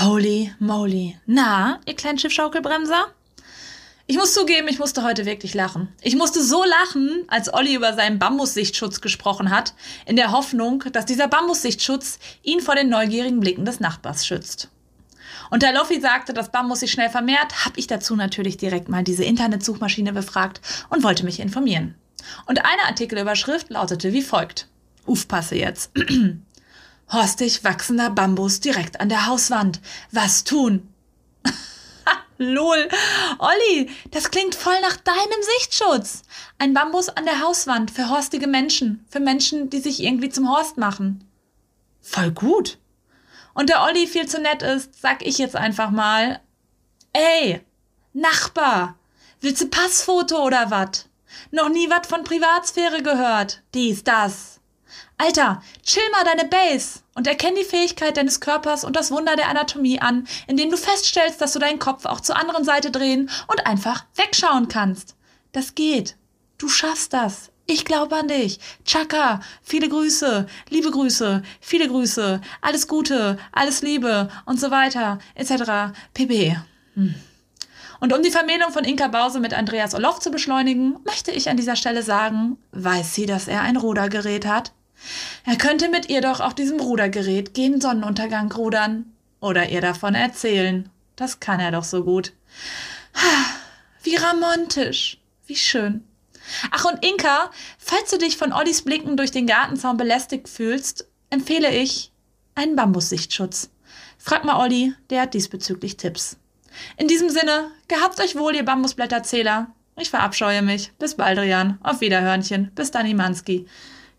Holy moly. Na, ihr kleinen Schiffschaukelbremser? Ich muss zugeben, ich musste heute wirklich lachen. Ich musste so lachen, als Olli über seinen Bambussichtschutz gesprochen hat, in der Hoffnung, dass dieser Bambussichtschutz ihn vor den neugierigen Blicken des Nachbars schützt. Und da Loffi sagte, dass Bambus sich schnell vermehrt, habe ich dazu natürlich direkt mal diese Internetsuchmaschine befragt und wollte mich informieren. Und eine Artikelüberschrift lautete wie folgt. Aufpasse jetzt. Horstig wachsender Bambus direkt an der Hauswand. Was tun? Lol. Olli, das klingt voll nach deinem Sichtschutz. Ein Bambus an der Hauswand für horstige Menschen. Für Menschen, die sich irgendwie zum Horst machen. Voll gut. Und der Olli viel zu nett ist, sag ich jetzt einfach mal. Ey, Nachbar, willst du Passfoto oder wat? Noch nie wat von Privatsphäre gehört. Dies, das. Alter, chill mal deine Base und erkenn die Fähigkeit deines Körpers und das Wunder der Anatomie an, indem du feststellst, dass du deinen Kopf auch zur anderen Seite drehen und einfach wegschauen kannst. Das geht. Du schaffst das. Ich glaube an dich. Chaka, viele Grüße, liebe Grüße, viele Grüße, alles Gute, alles Liebe und so weiter, etc. pp. Hm. Und um die Vermählung von Inka Bause mit Andreas Olof zu beschleunigen, möchte ich an dieser Stelle sagen, weiß sie, dass er ein Rudergerät hat? Er könnte mit ihr doch auf diesem Rudergerät gegen Sonnenuntergang rudern. Oder ihr davon erzählen. Das kann er doch so gut. Wie romantisch. Wie schön. Ach und Inka, falls du dich von Ollis Blicken durch den Gartenzaun belästigt fühlst, empfehle ich einen Bambussichtschutz. Frag mal Olli, der hat diesbezüglich Tipps. In diesem Sinne, gehabt euch wohl, ihr Bambusblätterzähler. Ich verabscheue mich. Bis bald, Rian. Auf Wiederhörnchen. Bis dann, Imanski.